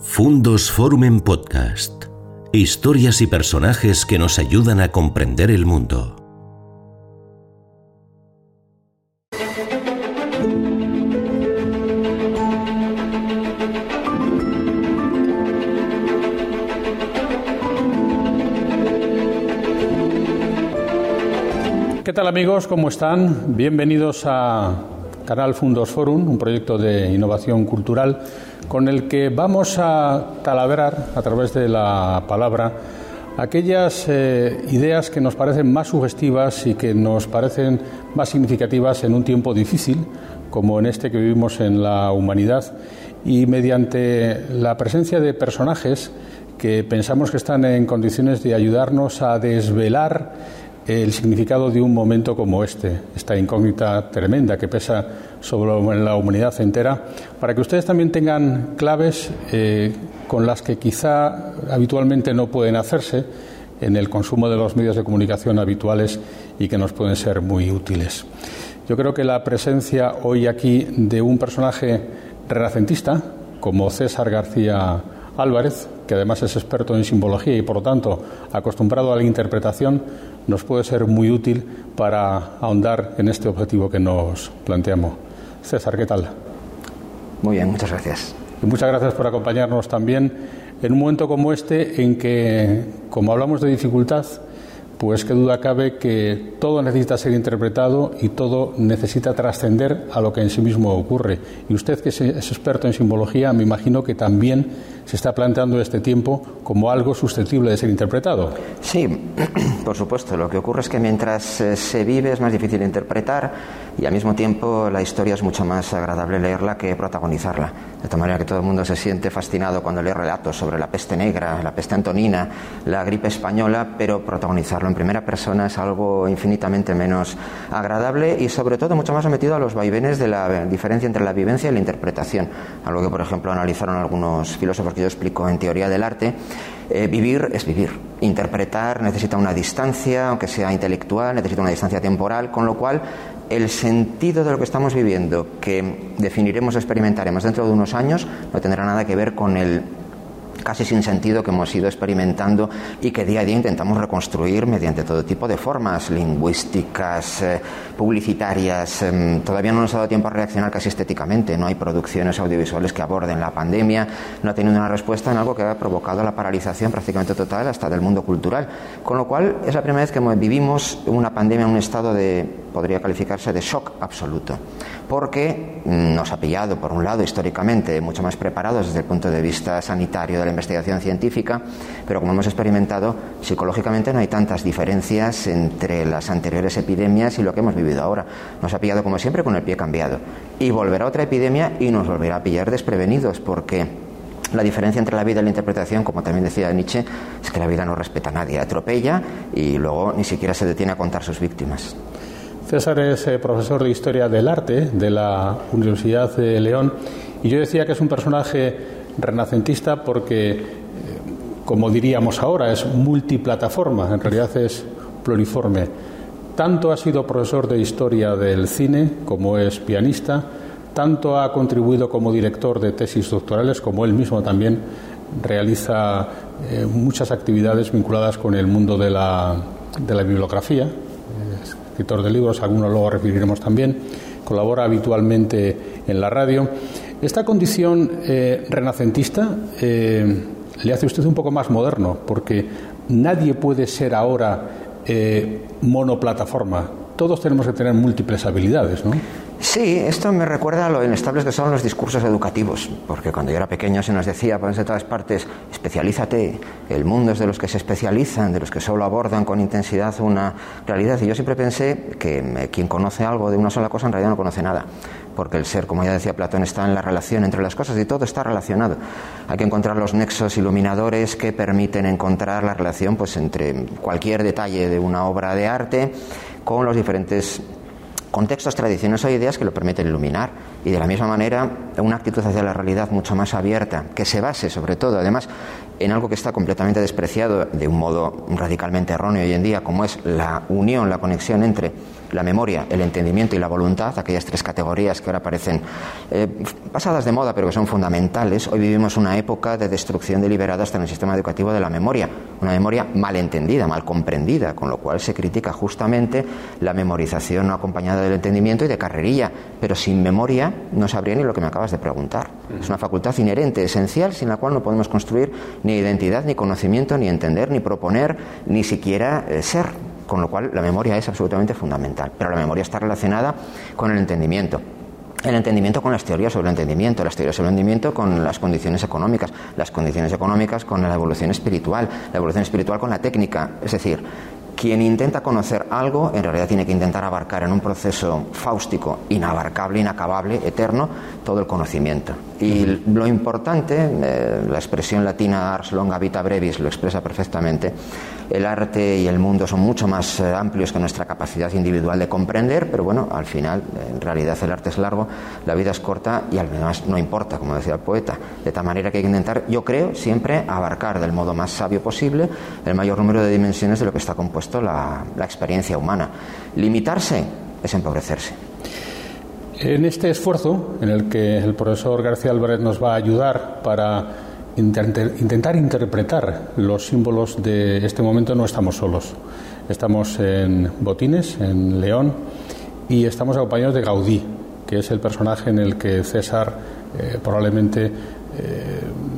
Fundos Forum en Podcast. Historias y personajes que nos ayudan a comprender el mundo. ¿Qué tal amigos? ¿Cómo están? Bienvenidos a Canal Fundos Forum, un proyecto de innovación cultural con el que vamos a taladrar a través de la palabra aquellas eh, ideas que nos parecen más sugestivas y que nos parecen más significativas en un tiempo difícil, como en este que vivimos en la humanidad, y mediante la presencia de personajes que pensamos que están en condiciones de ayudarnos a desvelar el significado de un momento como este, esta incógnita tremenda que pesa sobre la humanidad entera, para que ustedes también tengan claves eh, con las que quizá habitualmente no pueden hacerse en el consumo de los medios de comunicación habituales y que nos pueden ser muy útiles. Yo creo que la presencia hoy aquí de un personaje renacentista como César García Álvarez, que además es experto en simbología y por lo tanto acostumbrado a la interpretación, nos puede ser muy útil para ahondar en este objetivo que nos planteamos. César, ¿qué tal? Muy bien, muchas gracias. Y muchas gracias por acompañarnos también en un momento como este en que, como hablamos de dificultad, pues qué duda cabe que todo necesita ser interpretado y todo necesita trascender a lo que en sí mismo ocurre. Y usted, que es experto en simbología, me imagino que también se está planteando este tiempo como algo susceptible de ser interpretado. Sí, por supuesto. Lo que ocurre es que mientras eh, se vive es más difícil interpretar y al mismo tiempo la historia es mucho más agradable leerla que protagonizarla. De tal manera que todo el mundo se siente fascinado cuando lee relatos sobre la peste negra, la peste antonina, la gripe española, pero protagonizarlo en primera persona es algo infinitamente menos agradable y sobre todo mucho más sometido a los vaivenes de la diferencia entre la vivencia y la interpretación, algo que por ejemplo analizaron algunos filósofos que yo explico en teoría del arte. Eh, vivir es vivir, interpretar necesita una distancia, aunque sea intelectual, necesita una distancia temporal, con lo cual el sentido de lo que estamos viviendo, que definiremos experimentaremos dentro de unos años, no tendrá nada que ver con el casi sin sentido que hemos ido experimentando y que día a día intentamos reconstruir mediante todo tipo de formas lingüísticas, eh, publicitarias. Em, todavía no nos ha dado tiempo a reaccionar casi estéticamente. No hay producciones audiovisuales que aborden la pandemia. No ha tenido una respuesta en algo que ha provocado la paralización prácticamente total hasta del mundo cultural. Con lo cual es la primera vez que vivimos una pandemia en un estado de, podría calificarse de shock absoluto. Porque nos ha pillado, por un lado, históricamente mucho más preparados desde el punto de vista sanitario de la investigación científica, pero como hemos experimentado, psicológicamente no hay tantas diferencias entre las anteriores epidemias y lo que hemos vivido ahora. Nos ha pillado, como siempre, con el pie cambiado. Y volverá otra epidemia y nos volverá a pillar desprevenidos, porque la diferencia entre la vida y la interpretación, como también decía Nietzsche, es que la vida no respeta a nadie, atropella y luego ni siquiera se detiene a contar sus víctimas. César es eh, profesor de Historia del Arte de la Universidad de León y yo decía que es un personaje renacentista porque, eh, como diríamos ahora, es multiplataforma, en realidad es pluriforme. Tanto ha sido profesor de historia del cine como es pianista, tanto ha contribuido como director de tesis doctorales como él mismo también realiza eh, muchas actividades vinculadas con el mundo de la, de la bibliografía, escritor de libros, algunos luego referiremos también, colabora habitualmente en la radio esta condición eh, renacentista eh, le hace usted un poco más moderno, porque nadie puede ser ahora eh, monoplataforma. Todos tenemos que tener múltiples habilidades, ¿no? Sí, esto me recuerda a lo inestables que son los discursos educativos, porque cuando yo era pequeño se nos decía por de todas partes, especialízate, el mundo es de los que se especializan, de los que solo abordan con intensidad una realidad. Y yo siempre pensé que quien conoce algo de una sola cosa en realidad no conoce nada porque el ser, como ya decía Platón, está en la relación entre las cosas y todo está relacionado. Hay que encontrar los nexos iluminadores que permiten encontrar la relación pues, entre cualquier detalle de una obra de arte con los diferentes contextos, tradiciones o ideas que lo permiten iluminar. Y de la misma manera, una actitud hacia la realidad mucho más abierta, que se base sobre todo, además, en algo que está completamente despreciado de un modo radicalmente erróneo hoy en día, como es la unión, la conexión entre la memoria, el entendimiento y la voluntad, aquellas tres categorías que ahora parecen eh, pasadas de moda pero que son fundamentales, hoy vivimos una época de destrucción deliberada hasta en el sistema educativo de la memoria, una memoria mal entendida, mal comprendida, con lo cual se critica justamente la memorización no acompañada del entendimiento y de carrerilla, pero sin memoria no sabría ni lo que me acabas de preguntar. Es una facultad inherente, esencial, sin la cual no podemos construir ni identidad, ni conocimiento, ni entender, ni proponer, ni siquiera eh, ser con lo cual la memoria es absolutamente fundamental. Pero la memoria está relacionada con el entendimiento. El entendimiento con las teorías sobre el entendimiento, las teorías sobre el entendimiento con las condiciones económicas, las condiciones económicas con la evolución espiritual, la evolución espiritual con la técnica. Es decir, quien intenta conocer algo en realidad tiene que intentar abarcar en un proceso fáustico, inabarcable, inacabable, eterno, todo el conocimiento. Y lo importante, eh, la expresión latina ars longa vita brevis lo expresa perfectamente, el arte y el mundo son mucho más eh, amplios que nuestra capacidad individual de comprender, pero bueno, al final, en realidad el arte es largo, la vida es corta y menos no importa, como decía el poeta. De tal manera que hay que intentar, yo creo, siempre abarcar del modo más sabio posible el mayor número de dimensiones de lo que está compuesto la experiencia humana. Limitarse es empobrecerse. En este esfuerzo, en el que el profesor García Álvarez nos va a ayudar para intentar interpretar los símbolos de este momento no estamos solos. Estamos en Botines, en León, y estamos acompañados de Gaudí, que es el personaje en el que César eh, probablemente eh,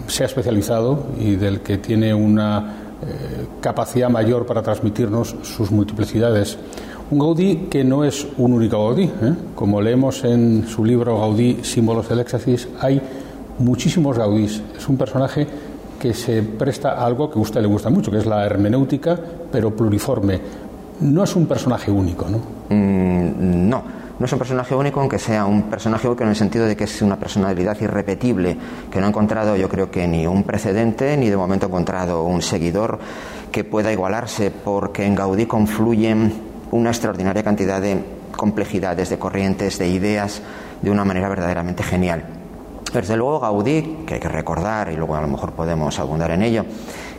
se ha especializado y del que tiene una eh, capacidad mayor para transmitirnos sus multiplicidades. Un Gaudí que no es un único Gaudí. Como leemos en su libro Gaudí, Símbolos del Éxtasis, hay muchísimos Gaudís. Es un personaje que se presta a algo que a usted le gusta mucho, que es la hermenéutica, pero pluriforme. No es un personaje único, ¿no? Mm, no, no es un personaje único, aunque sea un personaje único en el sentido de que es una personalidad irrepetible, que no ha encontrado yo creo que ni un precedente, ni de momento ha encontrado un seguidor que pueda igualarse, porque en Gaudí confluyen una extraordinaria cantidad de complejidades, de corrientes, de ideas, de una manera verdaderamente genial. Desde luego Gaudí, que hay que recordar y luego a lo mejor podemos abundar en ello,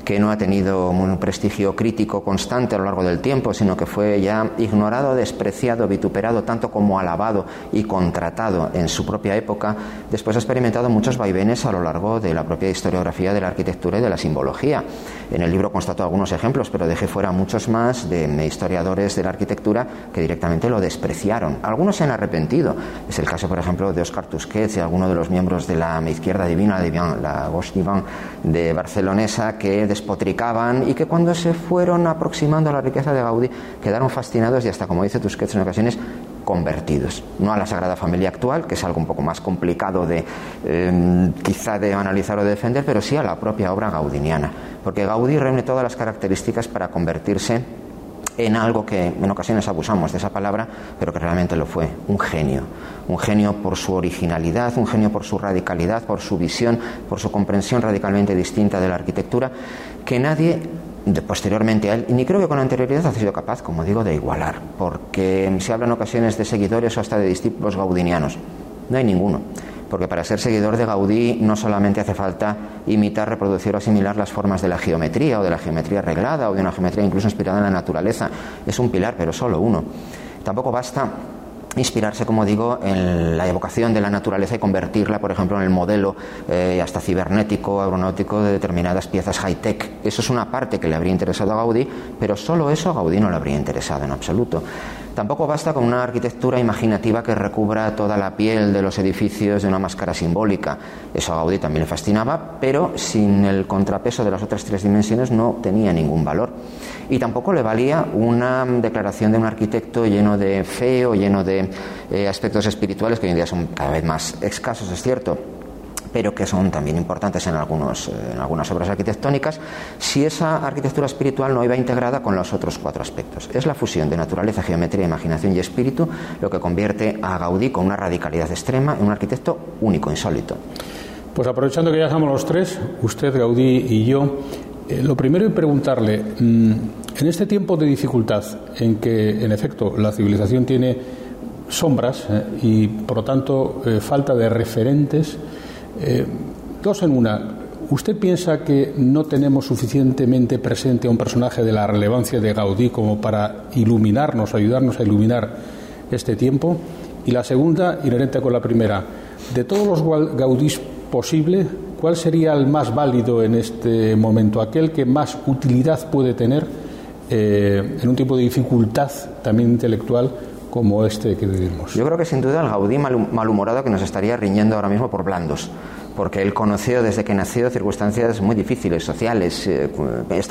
que no ha tenido un prestigio crítico constante a lo largo del tiempo, sino que fue ya ignorado, despreciado, vituperado, tanto como alabado y contratado en su propia época, después ha experimentado muchos vaivenes a lo largo de la propia historiografía de la arquitectura y de la simbología. En el libro constato algunos ejemplos, pero dejé fuera muchos más de historiadores de la arquitectura que directamente lo despreciaron. Algunos se han arrepentido. Es el caso, por ejemplo, de Oscar Tusquets y algunos de los miembros de la izquierda divina, la Gauche Divin de Barcelonesa, que despotricaban y que cuando se fueron aproximando a la riqueza de Gaudí quedaron fascinados y hasta, como dice Tusquets en ocasiones, convertidos. No a la Sagrada Familia actual, que es algo un poco más complicado de em, quizá de analizar o de defender, pero sí a la propia obra gaudiniana, porque Gaudí reúne todas las características para convertirse en algo que en ocasiones abusamos de esa palabra, pero que realmente lo fue, un genio. Un genio por su originalidad, un genio por su radicalidad, por su visión, por su comprensión radicalmente distinta de la arquitectura, que nadie posteriormente a él, y ni creo que con anterioridad ha sido capaz, como digo, de igualar, porque se habla en ocasiones de seguidores o hasta de discípulos gaudinianos. No hay ninguno porque para ser seguidor de Gaudí no solamente hace falta imitar, reproducir o asimilar las formas de la geometría o de la geometría arreglada o de una geometría incluso inspirada en la naturaleza, es un pilar, pero solo uno. Tampoco basta inspirarse, como digo, en la evocación de la naturaleza y convertirla, por ejemplo, en el modelo eh, hasta cibernético, aeronáutico de determinadas piezas high-tech. Eso es una parte que le habría interesado a Gaudí, pero solo eso a Gaudí no le habría interesado en absoluto. Tampoco basta con una arquitectura imaginativa que recubra toda la piel de los edificios de una máscara simbólica. Eso a Gaudí también le fascinaba, pero sin el contrapeso de las otras tres dimensiones no tenía ningún valor. Y tampoco le valía una declaración de un arquitecto lleno de fe o lleno de eh, aspectos espirituales que hoy en día son cada vez más escasos, es cierto pero que son también importantes en, algunos, eh, en algunas obras arquitectónicas, si esa arquitectura espiritual no iba integrada con los otros cuatro aspectos. Es la fusión de naturaleza, geometría, imaginación y espíritu lo que convierte a Gaudí con una radicalidad extrema en un arquitecto único, insólito. Pues aprovechando que ya estamos los tres, usted, Gaudí y yo, eh, lo primero es preguntarle, mm, en este tiempo de dificultad en que, en efecto, la civilización tiene sombras eh, y, por lo tanto, falta de referentes, eh, dos en una. ¿Usted piensa que no tenemos suficientemente presente a un personaje de la relevancia de Gaudí como para iluminarnos, ayudarnos a iluminar este tiempo? Y la segunda, inherente con la primera, de todos los Gaudís posibles, ¿cuál sería el más válido en este momento? Aquel que más utilidad puede tener eh, en un tipo de dificultad también intelectual como este que vivimos. Yo creo que sin duda el Gaudí malhumorado que nos estaría riñendo ahora mismo por blandos porque él conoció desde que nació circunstancias muy difíciles, sociales, eh,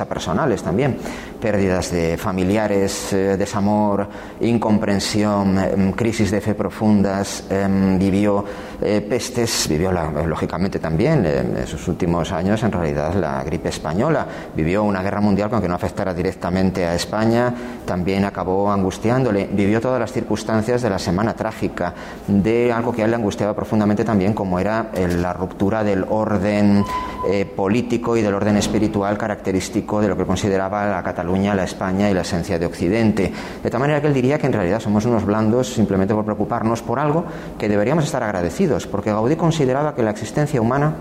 personales también, pérdidas de familiares, eh, desamor, incomprensión, em, crisis de fe profundas, em, vivió eh, pestes, vivió lógicamente también en sus últimos años en realidad la gripe española, vivió una guerra mundial aunque no afectara directamente a España, también acabó angustiándole, vivió todas las circunstancias de la semana trágica, de algo que a él le angustiaba profundamente también como era la ruptura del orden eh, político y del orden espiritual característico de lo que consideraba la Cataluña, la España y la esencia de Occidente. De tal manera que él diría que en realidad somos unos blandos simplemente por preocuparnos por algo que deberíamos estar agradecidos, porque Gaudí consideraba que la existencia humana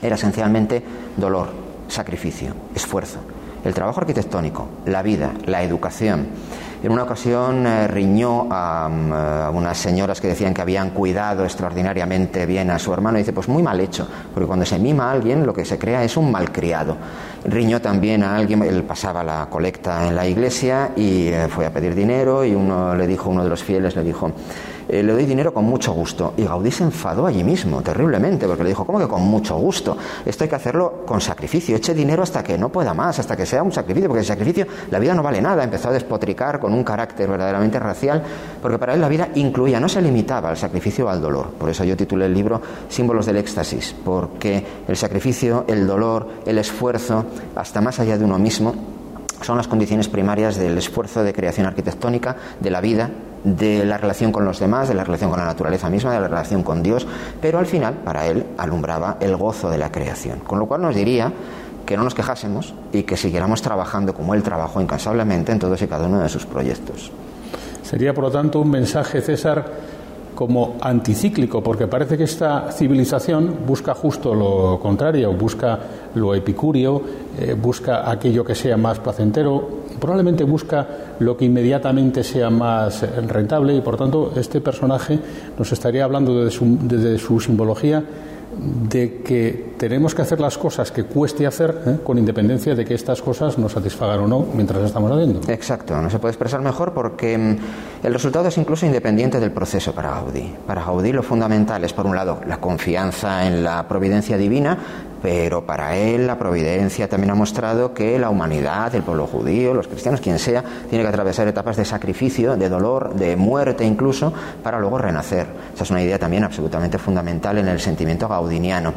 era esencialmente dolor, sacrificio, esfuerzo. El trabajo arquitectónico, la vida, la educación, en una ocasión eh, riñó mm, a, unas señoras que decían que habían cuidado extraordinariamente bien a su hermano y dice, pues muy mal hecho, porque cuando se mima a alguien lo que se crea es un malcriado. Riñó también a alguien, él pasaba la colecta en la iglesia y eh, fue a pedir dinero y uno le dijo, uno de los fieles le dijo, eh, le doy dinero con mucho gusto. Y Gaudí se enfadó allí mismo, terriblemente, porque le dijo, ¿cómo que con mucho gusto? Esto hay que hacerlo con sacrificio, eche dinero hasta que no pueda más, hasta que sea un sacrificio, porque el sacrificio, la vida no vale nada. Empezó a despotricar con un carácter verdaderamente racial, porque para él la vida incluía, no se limitaba al sacrificio o al dolor. Por eso yo titulé el libro Símbolos del éxtasis, porque el sacrificio, el dolor, el esfuerzo, hasta más allá de uno mismo, son las condiciones primarias del esfuerzo de creación arquitectónica, de la vida, de la relación con los demás, de la relación con la naturaleza misma, de la relación con Dios, pero al final para él alumbraba el gozo de la creación. Con lo cual nos diría que no nos quejásemos y que siguiéramos trabajando como él trabajó incansablemente en todos y cada uno de sus proyectos. Sería, por lo tanto, un mensaje, César, como anticíclico, porque parece que esta civilización busca justo lo contrario, busca lo epicúreo, eh, busca aquello que sea más placentero, probablemente busca lo que inmediatamente sea más rentable y por tanto este personaje nos estaría hablando desde su simbología de que tenemos que hacer las cosas que cueste hacer, ¿eh? con independencia de que estas cosas nos satisfagan o no mientras estamos haciendo. Exacto, no se puede expresar mejor porque mm, el resultado es incluso independiente del proceso para Gaudí. Para Gaudí lo fundamental es, por un lado, la confianza en la providencia divina, pero para él la providencia también ha mostrado que la humanidad, el pueblo judío, los cristianos, quien sea, tiene que atravesar etapas de sacrificio, de dolor, de muerte incluso, para luego renacer. Esa es una idea también absolutamente fundamental en el sentimiento gaudiniano.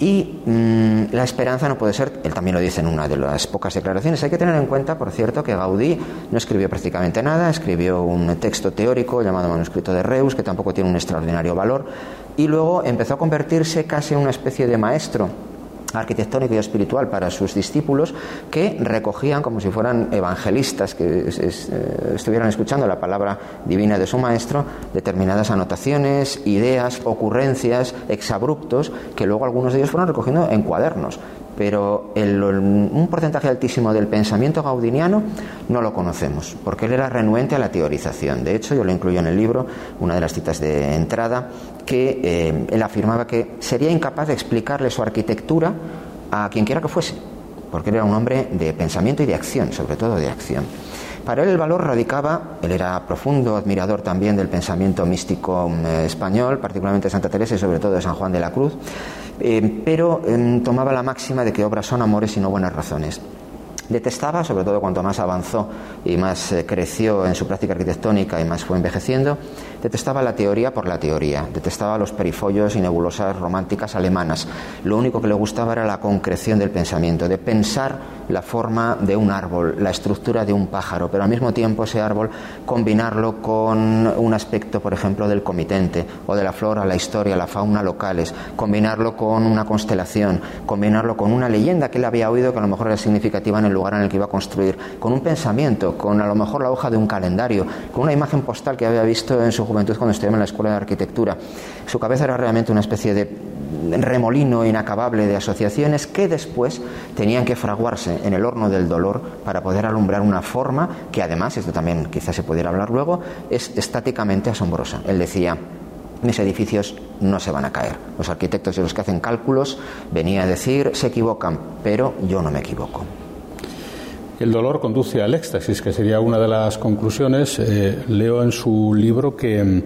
Y mm, la esperanza no puede ser, él también lo dice en una de las pocas declaraciones, hay que tener en cuenta, por cierto, que Gaudí no escribió prácticamente nada, escribió un texto teórico llamado Manuscrito de Reus, que tampoco tiene un extraordinario valor, y luego empezó a convertirse casi en una especie de maestro arquitectónico y espiritual para sus discípulos que recogían como si fueran evangelistas que eh, estuvieran escuchando la palabra divina de su maestro determinadas anotaciones, ideas, ocurrencias, exabruptos que luego algunos de ellos fueron recogiendo en cuadernos pero un porcentaje altísimo del pensamiento gaudiniano no lo conocemos, porque él era renuente a la teorización. De hecho, yo lo incluyo en el libro, una de las citas de entrada, que eh, él afirmaba que sería incapaz de explicarle su arquitectura a quien quiera que fuese, porque él era un hombre de pensamiento y de acción, sobre todo de acción. Para él el valor radicaba, él era profundo admirador también del pensamiento místico eh, español, particularmente de Santa Teresa y sobre todo de San Juan de la Cruz, eh, pero em, tomaba la máxima de que obras son amores y no buenas razones. Detestaba, sobre todo cuanto más avanzó y más eh, creció en su práctica arquitectónica y más fue envejeciendo, detestaba la teoría por la teoría, detestaba los perifollos y nebulosas románticas alemanas. Lo único que le gustaba era la concreción del pensamiento, de pensar la forma de un árbol, la estructura de un pájaro, pero al mismo tiempo ese árbol combinarlo con un aspecto, por ejemplo, del comitente o de la flora, la historia, la fauna locales, combinarlo con una constelación, combinarlo con una leyenda que él había oído que a lo mejor era significativa en el lugar en el que iba a construir, con un pensamiento, con a lo mejor la hoja de un calendario, con una imagen postal que había visto en su juventud cuando estudiaba en la escuela de arquitectura. Su cabeza era realmente una especie de remolino inacabable de asociaciones que después tenían que fraguarse en el horno del dolor para poder alumbrar una forma que además, esto también quizás se pudiera hablar luego, es estáticamente asombrosa. Él decía, mis edificios no se van a caer. Los arquitectos y los que hacen cálculos venía a decir, se equivocan, pero yo no me equivoco. El dolor conduce al éxtasis, que sería una de las conclusiones. Eh, leo en su libro que mm,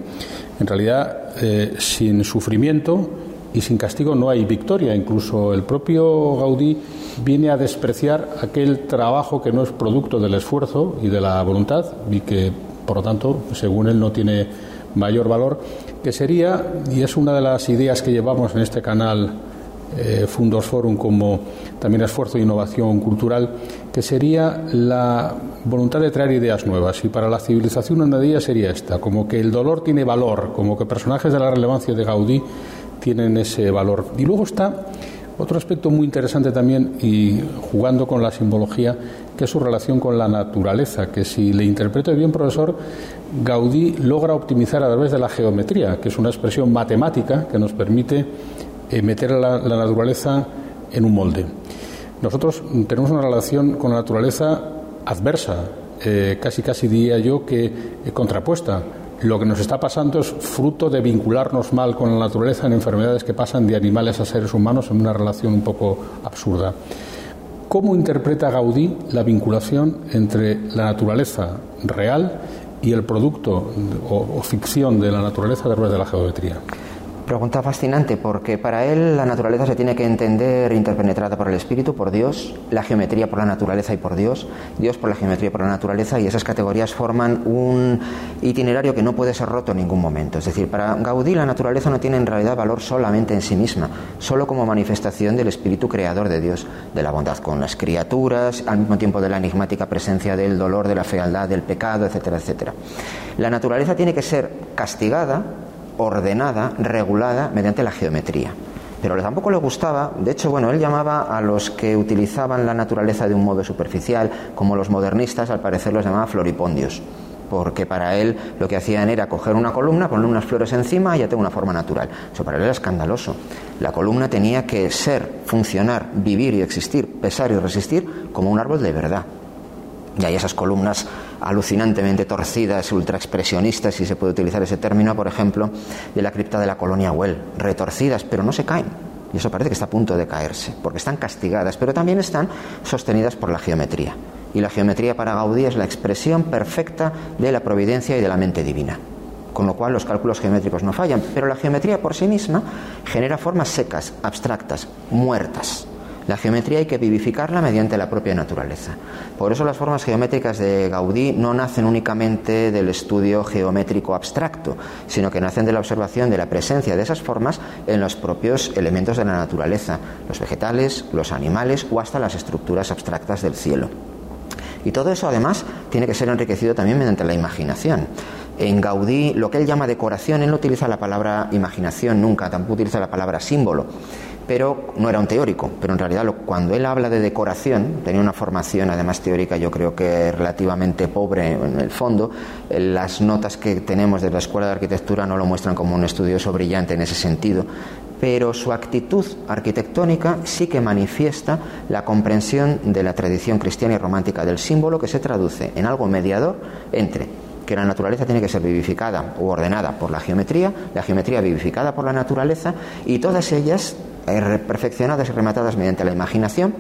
en realidad eh, sin sufrimiento y sin castigo no hay victoria. Incluso el propio Gaudí viene a despreciar aquel trabajo que no es producto del esfuerzo y de la voluntad y que, por lo tanto, según él, no tiene mayor valor, que sería, y es una de las ideas que llevamos en este canal eh, Fundos Forum como también esfuerzo de innovación cultural, que sería la voluntad de traer ideas nuevas. Y para la civilización una de ellas sería esta, como que el dolor tiene valor, como que personajes de la relevancia de Gaudí tienen ese valor. Y luego está otro aspecto muy interesante también, y jugando con la simbología, que es su relación con la naturaleza, que si le interpreto bien, profesor, Gaudí logra optimizar a través de la geometría, que es una expresión matemática que nos permite eh, meter a la, naturaleza en un molde. Nosotros tenemos una relación con la naturaleza adversa, eh, casi casi diría yo que eh, contrapuesta. Lo que nos está pasando es fruto de vincularnos mal con la naturaleza en enfermedades que pasan de animales a seres humanos en una relación un poco absurda. ¿Cómo interpreta Gaudí la vinculación entre la naturaleza real y el producto o, o ficción de la naturaleza a través de la geometría? Pregunta fascinante porque para él la naturaleza se tiene que entender interpenetrada por el espíritu, por Dios, la geometría por la naturaleza y por Dios, Dios por la geometría y por la naturaleza y esas categorías forman un itinerario que no puede ser roto en ningún momento. Es decir, para Gaudí la naturaleza no tiene en realidad valor solamente en sí misma, solo como manifestación del espíritu creador de Dios, de la bondad con las criaturas, al mismo tiempo de la enigmática presencia del dolor, de la fealdad, del pecado, etcétera, etcétera. La naturaleza tiene que ser castigada ordenada, regulada mediante la geometría. Pero tampoco le gustaba, de hecho, bueno, él llamaba a los que utilizaban la naturaleza de un modo superficial, como los modernistas, al parecer los llamaba floripondios, porque para él lo que hacían era coger una columna, poner unas flores encima y ya tengo una forma natural. Eso para él era escandaloso. La columna tenía que ser, funcionar, vivir y existir, pesar y resistir como un árbol de verdad. Y hay esas columnas alucinantemente torcidas, ultraexpresionistas, si se puede utilizar ese término, por ejemplo, de la cripta de la colonia Well, retorcidas, pero no se caen. Y eso parece que está a punto de caerse, porque están castigadas, pero también están sostenidas por la geometría. Y la geometría para Gaudí es la expresión perfecta de la providencia y de la mente divina con lo cual los cálculos geométricos no fallan, pero la geometría por sí misma genera formas secas, abstractas, muertas. La geometría hay que vivificarla mediante la propia naturaleza. Por eso las formas geométricas de Gaudí no nacen únicamente del estudio geométrico abstracto, sino que nacen de la observación de la presencia de esas formas en los propios elementos de la naturaleza, los vegetales, los animales o hasta las estructuras abstractas del cielo. Y todo eso además tiene que ser enriquecido también mediante la imaginación. En Gaudí, lo que él llama decoración, él no utiliza la palabra imaginación nunca, tampoco utiliza la palabra símbolo pero no era un teórico. Pero en realidad, cuando él habla de decoración, tenía una formación además teórica, yo creo que relativamente pobre en el fondo. Eh, las notas que tenemos de la Escuela de Arquitectura no lo muestran como un estudioso brillante en ese sentido, pero su actitud arquitectónica sí que manifiesta la comprensión de la tradición cristiana y romántica del símbolo que se traduce en algo mediador entre que la naturaleza tiene que ser vivificada o ordenada por la geometría, la geometría vivificada por la naturaleza y todas ellas perfeccionadas y rematadas mediante la imaginación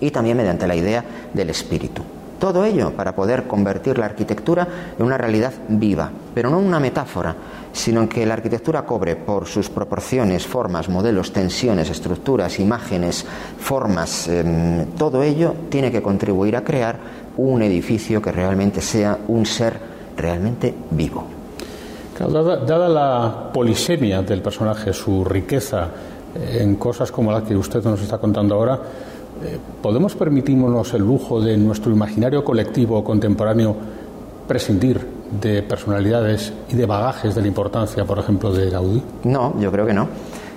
y también mediante la idea del espíritu. Todo ello para poder convertir la arquitectura en una realidad viva, pero no una metáfora, sino en que la arquitectura cobre por sus proporciones, formas, modelos, tensiones, estructuras, imágenes, formas, em, todo ello tiene que contribuir a crear un edificio que realmente sea un ser realmente vivo. dada la polisemia del personaje, su riqueza, en cosas como la que usted nos está contando ahora, eh, ¿podemos permitirnos el lujo de nuestro imaginario colectivo contemporáneo prescindir de personalidades y de bagajes de la importancia, por ejemplo, de Gaudí? No, yo creo que no.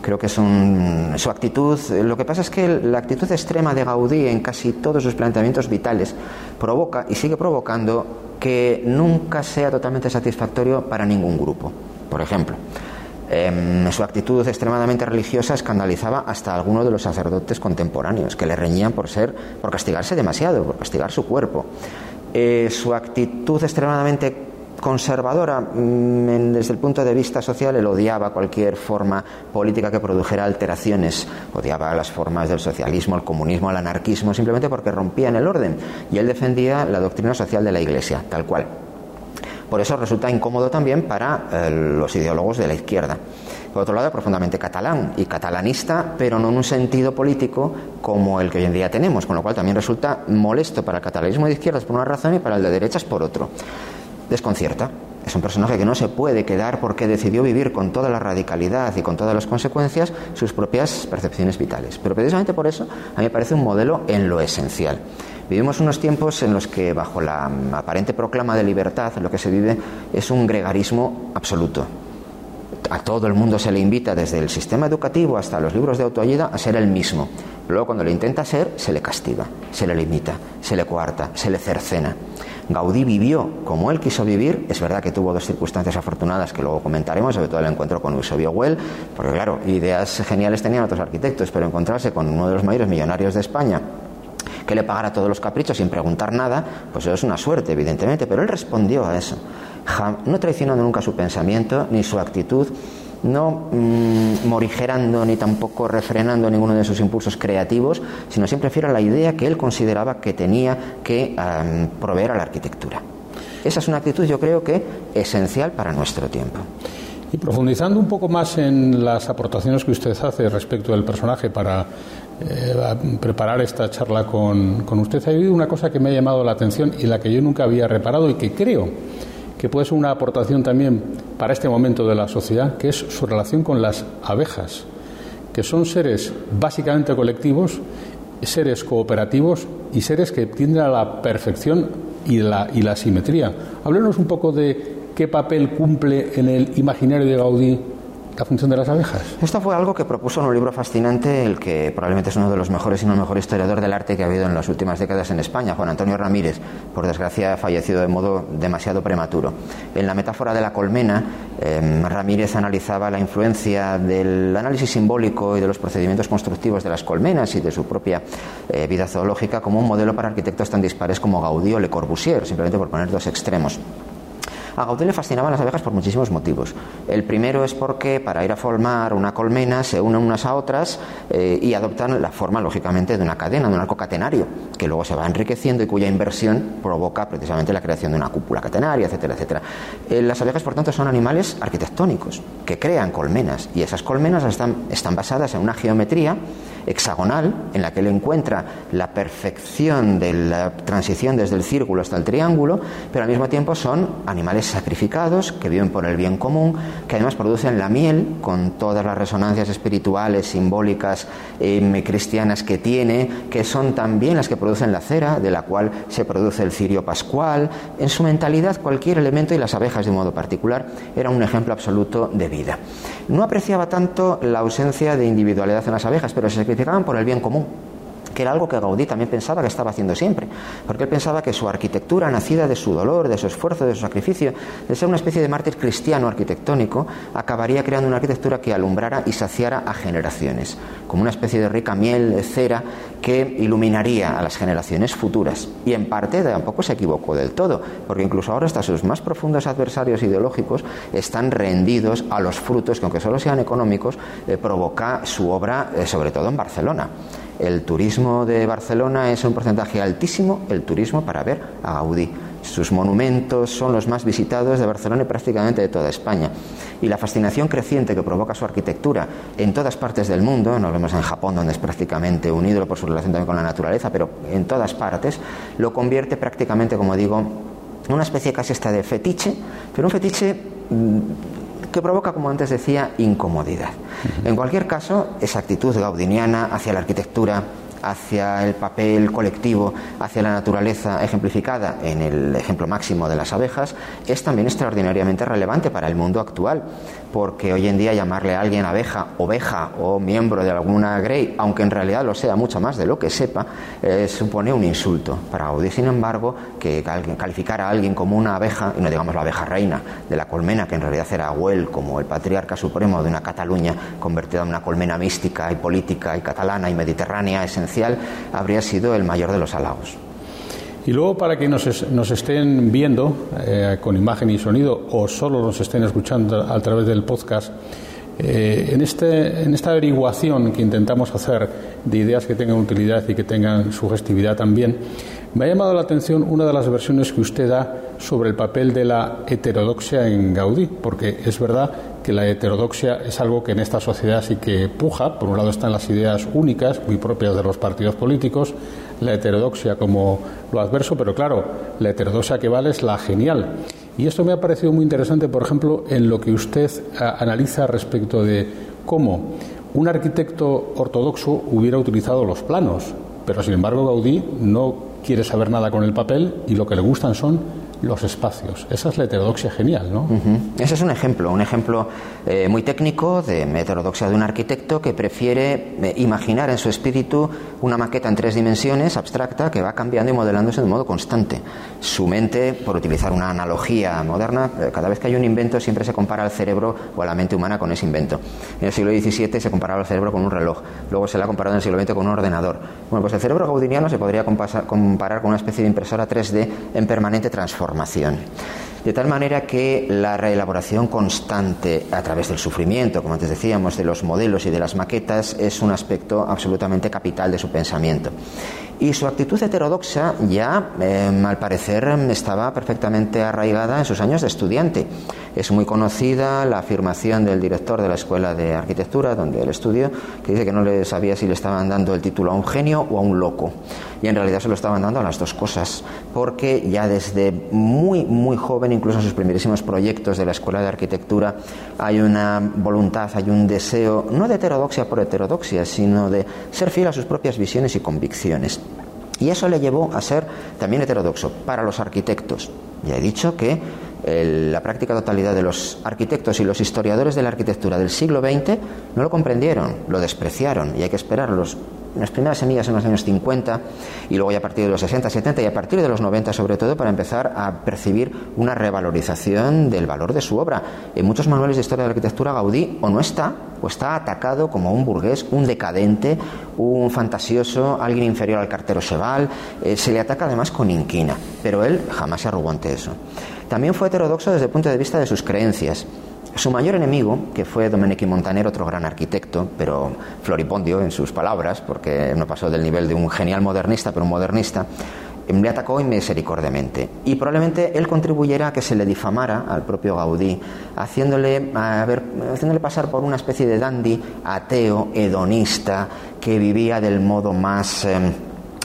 Creo que es un, su actitud. Lo que pasa es que la actitud extrema de Gaudí en casi todos sus planteamientos vitales provoca y sigue provocando que nunca sea totalmente satisfactorio para ningún grupo. Por ejemplo, Em, su actitud extremadamente religiosa escandalizaba hasta algunos de los sacerdotes contemporáneos, que le reñían por ser, por castigarse demasiado, por castigar su cuerpo. Eh, su actitud extremadamente conservadora mm, desde el punto de vista social, él odiaba cualquier forma política que produjera alteraciones, odiaba las formas del socialismo, el comunismo, el anarquismo, simplemente porque rompían el orden. Y él defendía la doctrina social de la Iglesia, tal cual. Por eso resulta incómodo también para eh, los ideólogos de la izquierda. Por otro lado, profundamente catalán y catalanista, pero no en un sentido político como el que hoy en día tenemos, con lo cual también resulta molesto para el catalanismo de izquierdas por una razón y para el de derechas por otro desconcierta. Es un personaje que no se puede quedar porque decidió vivir con toda la radicalidad y con todas las consecuencias sus propias percepciones vitales. Pero precisamente por eso a mí me parece un modelo en lo esencial. Vivimos unos tiempos en los que, bajo la aparente proclama de libertad, lo que se vive es un gregarismo absoluto. A todo el mundo se le invita, desde el sistema educativo hasta los libros de autoayuda, a ser el mismo. Luego, cuando lo intenta ser, se le castiga, se le limita, se le coarta, se le cercena. Gaudí vivió como él quiso vivir. Es verdad que tuvo dos circunstancias afortunadas que luego comentaremos, sobre todo el encuentro con Eusebio Huel, porque claro, ideas geniales tenían otros arquitectos, pero encontrarse con uno de los mayores millonarios de España que le pagara todos los caprichos sin preguntar nada, pues eso es una suerte, evidentemente, pero él respondió a eso, no traicionando nunca su pensamiento ni su actitud no mm, morigerando ni tampoco refrenando ninguno de sus impulsos creativos, sino siempre fiel a la idea que él consideraba que tenía que proveer a la arquitectura. Esa es una actitud, yo creo que esencial para nuestro tiempo. Y profundizando un poco más en las aportaciones que usted hace respecto del personaje para eh, preparar esta charla con, con usted, ha habido una cosa que me ha llamado la atención y la que yo nunca había reparado y que creo que puede ser una aportación también para este momento de la sociedad, que es su relación con las abejas, que son seres básicamente colectivos, seres cooperativos y seres que tienden a la perfección y la, y la simetría. Háblenos un poco de qué papel cumple en el imaginario de Gaudí la función de las abejas. Esto fue algo que propuso en un libro fascinante, el que probablemente es uno de los mejores y no el mejor historiador del arte que ha habido en las últimas décadas en España, Juan Antonio Ramírez, por desgracia fallecido de modo demasiado prematuro. En la metáfora de la colmena, em, Ramírez analizaba la influencia del análisis simbólico y de los procedimientos constructivos de las colmenas y de su propia eh, vida zoológica como un modelo para arquitectos tan dispares como Gaudí o Le Corbusier, simplemente por poner dos extremos. A Gaudí le fascinaban las abejas por muchísimos motivos. El primero es porque para ir a formar una colmena se unen unas a otras eh, y adoptan la forma, lógicamente, de una cadena, de un arco catenario, que luego se va enriqueciendo y cuya inversión provoca precisamente la creación de una cúpula catenaria, etcétera, etcétera. Eh, las abejas, por tanto, son animales arquitectónicos que crean colmenas y esas colmenas están, están basadas en una geometría hexagonal en la que él encuentra la perfección de la transición desde el círculo hasta el triángulo, pero al mismo tiempo son animales sacrificados que viven por el bien común, que además producen la miel con todas las resonancias espirituales, simbólicas, eh, cristianas que tiene, que son también las que producen la cera, de la cual se produce el cirio pascual. En su mentalidad cualquier elemento y las abejas de modo particular era un ejemplo absoluto de vida. No apreciaba tanto la ausencia de individualidad en las abejas, pero se sacrificaban por el bien común que era algo que Gaudí también pensaba que estaba haciendo siempre, porque él pensaba que su arquitectura, nacida de su dolor, de su esfuerzo, de su sacrificio, de ser una especie de mártir cristiano arquitectónico, acabaría creando una arquitectura que alumbrara y saciara a generaciones, como una especie de rica miel de cera que iluminaría a las generaciones futuras. Y en parte tampoco se equivocó del todo, porque incluso ahora hasta sus más profundos adversarios ideológicos están rendidos a los frutos que, aunque solo sean económicos, eh, provoca su obra, eh, sobre todo en Barcelona. El turismo de Barcelona es un porcentaje altísimo el turismo para ver a Gaudí. Sus monumentos son los más visitados de Barcelona y prácticamente de toda España. Y la fascinación creciente que provoca su arquitectura en todas partes del mundo, no lo vemos en Japón, donde es prácticamente un ídolo por su relación también con la naturaleza, pero en todas partes, lo convierte prácticamente, como digo, en una especie casi esta de fetiche, pero un fetiche mm, que provoca, como antes decía, incomodidad. En cualquier caso, esa actitud gaudiniana hacia la arquitectura, hacia el papel colectivo, hacia la naturaleza ejemplificada en el ejemplo máximo de las abejas, es también extraordinariamente relevante para el mundo actual, porque hoy en día llamarle a alguien abeja, oveja o miembro de alguna grey, aunque en realidad lo sea mucho más de lo que sepa, eh, supone un insulto para Gaudí. Sin embargo, que calificar a alguien como una abeja, y no digamos la abeja reina de la colmena, que en realidad era Güell como el patriarca supremo de una Cataluña convertida en una colmena mística y política y catalana y mediterránea esencial, habría sido el mayor de los halagos. Y luego, para que nos, estén viendo eh, con imagen y sonido o solo nos estén escuchando a través del podcast, eh, en, este, en esta averiguación que intentamos hacer de ideas que tengan utilidad y que tengan sugestividad también, me ha llamado la atención una de las versiones que usted da sobre el papel de la heterodoxia en Gaudí, porque es verdad que la heterodoxia es algo que en esta sociedad sí que puja. Por un lado están las ideas únicas, muy propias de los partidos políticos, la heterodoxia como lo adverso, pero claro, la heterodoxia que vale es la genial. Y esto me ha parecido muy interesante, por ejemplo, en lo que usted analiza respecto de cómo un arquitecto ortodoxo hubiera utilizado los planos, pero sin embargo Gaudí no quiere saber nada con el papel y lo que le gustan son los espacios. Esa es la heterodoxia genial, ¿no? Ese es un ejemplo, un ejemplo eh, muy técnico de heterodoxia de un arquitecto que prefiere eh, imaginar en su espíritu una maqueta en tres dimensiones, abstracta, que va cambiando y modelándose de modo constante. Su mente, por utilizar una analogía moderna, eh, cada vez que hay un invento siempre se compara al cerebro o a la mente humana con ese invento. En el siglo XVII se comparaba el cerebro con un reloj, luego se le ha comparado en el siglo XX con un ordenador. Bueno, pues el cerebro gaudiniano se podría comparar con una especie de impresora 3D en permanente transformación de tal manera que la reelaboración constante a través del sufrimiento, como antes decíamos, de los modelos y de las maquetas, es un aspecto absolutamente capital de su pensamiento. Y su actitud heterodoxa ya, em, al parecer, estaba perfectamente arraigada en sus años de estudiante. Es muy conocida la afirmación del director de la Escuela de Arquitectura, donde él estudió, que dice que no le sabía si le estaban dando el título a un genio o a un loco. Y en realidad se lo estaban dando a las dos cosas, porque ya desde muy, muy joven, incluso en sus primerísimos proyectos de la Escuela de Arquitectura, hay una voluntad, hay un deseo, no de heterodoxia por heterodoxia, sino de ser fiel a sus propias visiones y convicciones. Y eso le llevó a ser también heterodoxo para los arquitectos. Ya he dicho que la práctica totalidad de los arquitectos y los historiadores de la arquitectura del siglo XX no lo comprendieron, lo despreciaron y hay que esperarlos las primeras semillas en los años 50 y luego ya a partir de los 60, 70 y a partir de los 90 sobre todo para empezar a percibir una revalorización del valor de su obra. En muchos manuales de historia de la arquitectura Gaudí o no está o está atacado como un burgués, un decadente, un fantasioso, alguien inferior al cartero Cheval, eh, se le ataca además con inquina, pero él jamás se arrugó ante eso. También fue heterodoxo desde el punto de vista de sus creencias. Su mayor enemigo, que fue Domenico Montaner, otro gran arquitecto, pero floripondio en sus palabras, porque no pasó del nivel de un genial modernista, pero un modernista, le atacó inmisericordiamente. Y probablemente él contribuyera a que se le difamara al propio Gaudí, haciéndole, haciéndole pasar por una especie de dandy ateo, hedonista, que vivía del modo más em,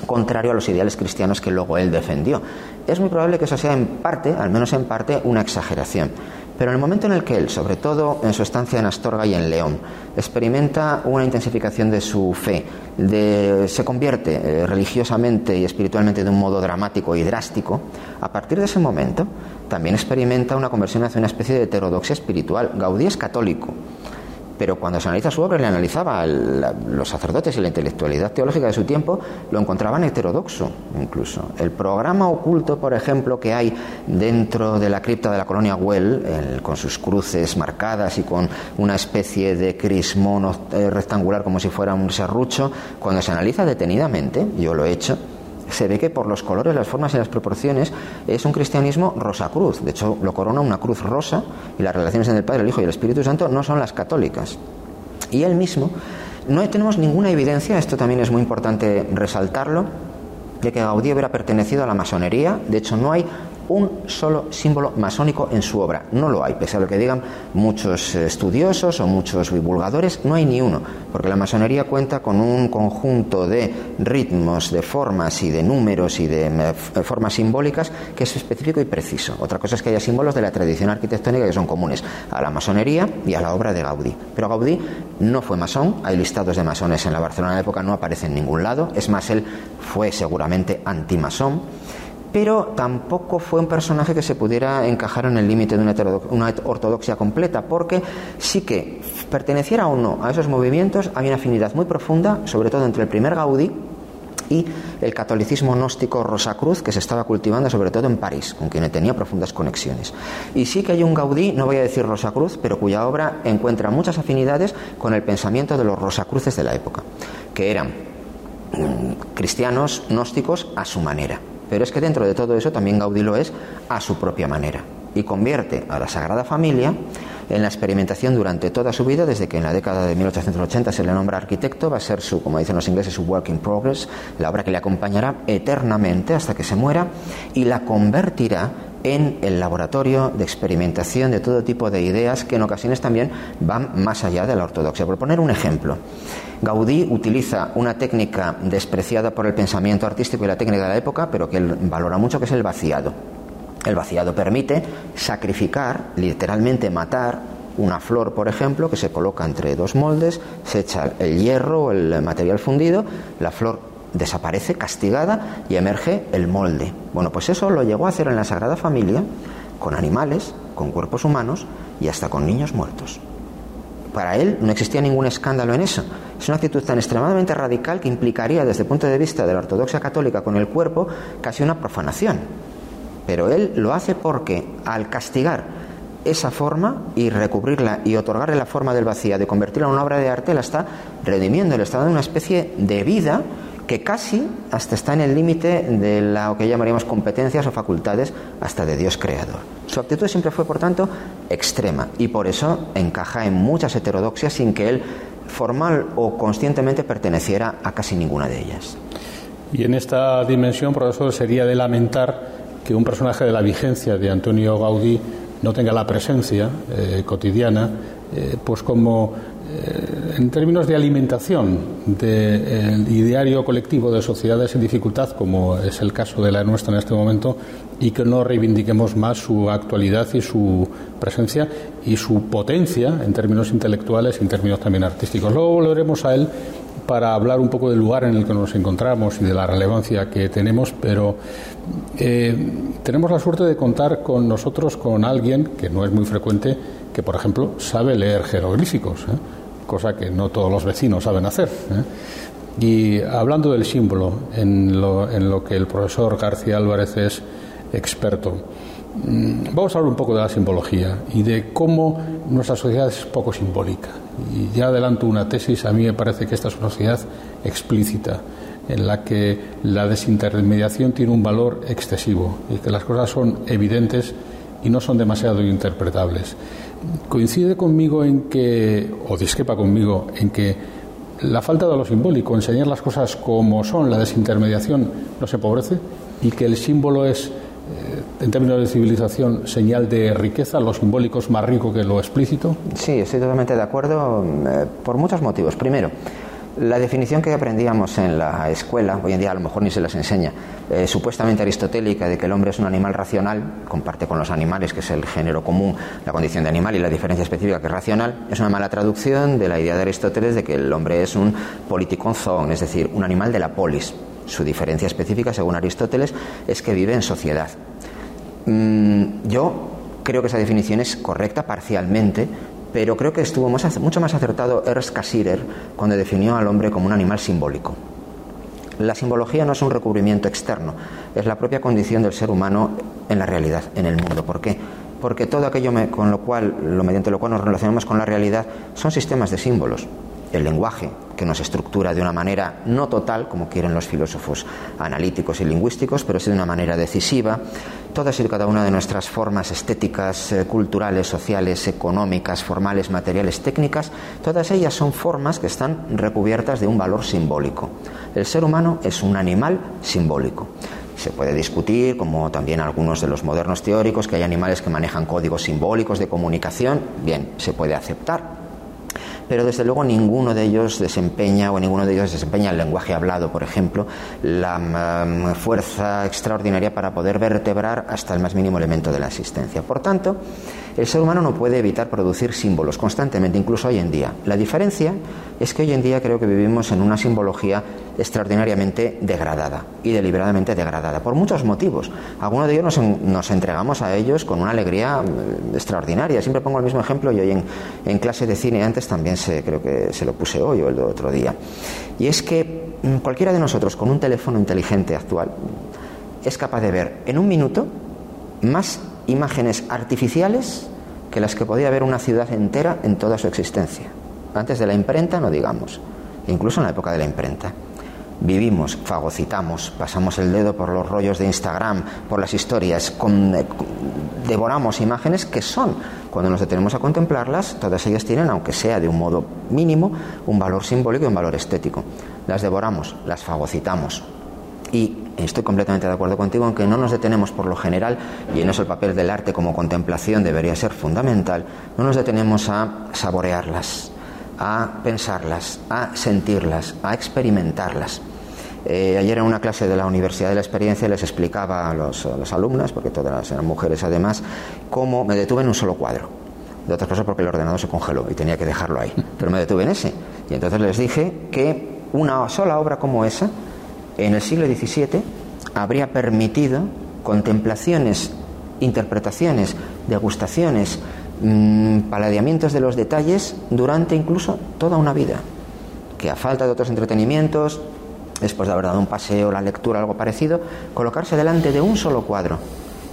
contrario a los ideales cristianos que luego él defendió. Es muy probable que eso sea en parte, al menos en parte, una exageración. Pero en el momento en el que él, sobre todo en su estancia en Astorga y en León, experimenta una intensificación de su fe, se convierte eh, religiosamente y espiritualmente de un modo dramático y drástico, a partir de ese momento también experimenta una conversión hacia una especie de heterodoxia espiritual. Gaudí es católico, pero cuando se analiza su obra, le analizaba los sacerdotes y la intelectualidad teológica de su tiempo, lo encontraban heterodoxo incluso. El programa oculto, por ejemplo, que hay dentro de la cripta de la colonia Well, con sus cruces marcadas y con una especie de crismón eh, rectangular como si fuera un serrucho, cuando se analiza detenidamente, yo lo he hecho, se ve que por los colores, las formas y las proporciones es un cristianismo rosa cruz. De hecho, lo corona una cruz rosa y las relaciones entre el Padre, el Hijo y el Espíritu Santo no son las católicas. Y él mismo, no tenemos ninguna evidencia, esto también es muy importante resaltarlo, de que Gaudí hubiera pertenecido a la masonería. De hecho, no hay un solo símbolo masónico en su obra. No lo hay, pese a lo que digan muchos estudiosos o muchos divulgadores, no hay ni uno, porque la masonería cuenta con un conjunto de ritmos, de formas y de números y de eh, formas simbólicas que es específico y preciso. Otra cosa es que haya símbolos de la tradición arquitectónica que son comunes a la masonería y a la obra de Gaudí. Pero Gaudí no fue masón, hay listados de masones en la Barcelona de época, no aparece en ningún lado, es más, él fue seguramente antimasón pero tampoco fue un personaje que se pudiera encajar en el límite de una, ortodoxia completa, porque sí que perteneciera o no a esos movimientos, había una afinidad muy profunda, sobre todo entre el primer Gaudí y el catolicismo gnóstico Rosacruz que se estaba cultivando sobre todo en París, con quien tenía profundas conexiones. Y sí que hay un Gaudí, no voy a decir Rosacruz, pero cuya obra encuentra muchas afinidades con el pensamiento de los Rosacruces de la época, que eran mm, cristianos gnósticos a su manera. Pero es que dentro de todo eso también Gaudí lo es a su propia manera y convierte a la Sagrada Familia en la experimentación durante toda su vida, desde que en la década de 1880 se le nombra arquitecto, va a ser su, como dicen los ingleses, su work in progress, la obra que le acompañará eternamente hasta que se muera y la convertirá en el laboratorio de experimentación de todo tipo de ideas que en ocasiones también van más allá de la ortodoxia. Por poner un ejemplo, Gaudí utiliza una técnica despreciada por el pensamiento artístico y la técnica de la época, pero que él valora mucho, que es el vaciado. El vaciado permite sacrificar, literalmente matar, una flor, por ejemplo, que se coloca entre dos moldes, se echa el hierro o el material fundido, la flor desaparece castigada y emerge el molde. Bueno, pues eso lo llegó a hacer en la Sagrada Familia con animales, con cuerpos humanos y hasta con niños muertos. Para él no existía ningún escándalo en eso. Es una actitud tan extremadamente radical que implicaría desde el punto de vista de la ortodoxia católica con el cuerpo casi una profanación. Pero él lo hace porque al castigar esa forma y recubrirla y otorgarle la forma del vacío, de convertirla en una obra de arte, la está redimiendo, le está dando una especie de vida que casi hasta está en el límite de lo que llamaríamos competencias o facultades hasta de Dios creador. Su actitud siempre fue, por tanto, extrema y por eso encaja en muchas heterodoxias sin que él formal o conscientemente perteneciera a casi ninguna de ellas. Y en esta dimensión, profesor, sería de lamentar que un personaje de la vigencia de Antonio Gaudí no tenga la presencia eh, cotidiana, eh, pues como en términos de alimentación del ideario colectivo de sociedades en dificultad, como es el caso de la nuestra en este momento, y que no reivindiquemos más su actualidad y su presencia y su potencia en términos intelectuales y en términos también artísticos. Luego volveremos a él para hablar un poco del lugar en el que nos encontramos y de la relevancia que tenemos, pero eh, tenemos la suerte de contar con nosotros con alguien que no es muy frecuente, que por ejemplo sabe leer jeroglíficos, ¿eh? Cosa que no todos los vecinos saben hacer. ¿eh? Y hablando del símbolo, en lo, en lo que el profesor García Álvarez es experto, mm, Vamos a hablar un poco de la simbología y de cómo nuestra sociedad es poco simbólica. Y ya adelanto una tesis, a mí me parece que esta es una sociedad explícita, en la que la desintermediación tiene un valor excesivo y que las cosas son evidentes y no son demasiado interpretables. Coincide conmigo en que, o disquepa conmigo, en que la falta de lo simbólico, enseñar las cosas como son, la desintermediación, no se empobrece y que el símbolo es eh, en términos de civilización, señal de riqueza, lo simbólico es más rico que lo explícito? Sí, estoy totalmente de acuerdo eh, por muchos motivos. Primero, la definición que aprendíamos en la escuela, hoy en día a lo mejor ni se las enseña, eh, supuestamente aristotélica de que el hombre es un animal racional, comparte con los animales, que es el género común, la condición de animal y la diferencia específica que es racional, es una mala traducción de la idea de Aristóteles de que el hombre es un politicon es decir, un animal de la polis, su diferencia específica, según Aristóteles, es que vive en sociedad. Mm, yo creo que esa definición es correcta parcialmente, pero creo que estuvo mucho más acertado Ernst Cassirer cuando definió al hombre como un animal simbólico. La simbología no es un recubrimiento externo, es la propia condición del ser humano en la realidad, en el mundo. ¿Por qué? Porque todo aquello con lo cual, lo mediante lo cual nos relacionamos con la realidad, son sistemas de símbolos el lenguaje, que nos estructura de una manera no total, como quieren los filósofos analíticos y lingüísticos, pero sí de una manera decisiva. Todas y cada una de nuestras formas estéticas, eh, culturales, sociales, económicas, formales, materiales, técnicas, todas ellas son formas que están recubiertas de un valor simbólico. El ser humano es un animal simbólico. Se puede discutir, como también algunos de los modernos teóricos, que hay animales que manejan códigos simbólicos de comunicación. Bien, se puede aceptar pero desde luego ninguno de ellos desempeña o ninguno de ellos desempeña el lenguaje hablado, por ejemplo, la mm, fuerza extraordinaria para poder vertebrar hasta el más mínimo elemento de la existencia. Por tanto, el ser humano no puede evitar producir símbolos constantemente, incluso hoy en día. La diferencia es que hoy en día creo que vivimos en una simbología extraordinariamente degradada y deliberadamente degradada, por muchos motivos. Algunos de ellos nos, entregamos a ellos con una alegría mm, extraordinaria. Siempre pongo el mismo ejemplo y hoy en, clase de cine antes también se, creo que se lo puse hoy o el otro día. Y es que mm, cualquiera de nosotros con un teléfono inteligente actual es capaz de ver en un minuto más imágenes artificiales que las que podía ver una ciudad entera en toda su existencia. Antes de la imprenta no digamos, incluso en la época de la imprenta. Vivimos, fagocitamos, pasamos el dedo por los rollos de Instagram, por las historias, eh, devoramos imágenes que son, cuando nos detenemos a contemplarlas, todas ellas tienen, aunque sea de un modo mínimo, un valor simbólico y un valor estético. Las devoramos, las fagocitamos. Y estoy completamente de acuerdo contigo, aunque no nos detenemos por lo general, y en eso el papel del arte como contemplación debería ser fundamental, no nos detenemos a saborearlas, a pensarlas, a sentirlas, a experimentarlas. Eh, ayer en una clase de la Universidad de la Experiencia les explicaba a los, alumnas, porque todas eran mujeres además, cómo me detuve en un solo cuadro. De otras cosas porque el ordenador se congeló y tenía que dejarlo ahí. Pero me detuve en ese. Y entonces les dije que una sola obra como esa, en el siglo XVII, habría permitido contemplaciones, interpretaciones, degustaciones, mmm, paladeamientos de los detalles durante incluso toda una vida. Que a falta de otros entretenimientos, después de haber dado un paseo, la lectura, algo parecido, colocarse delante de un solo cuadro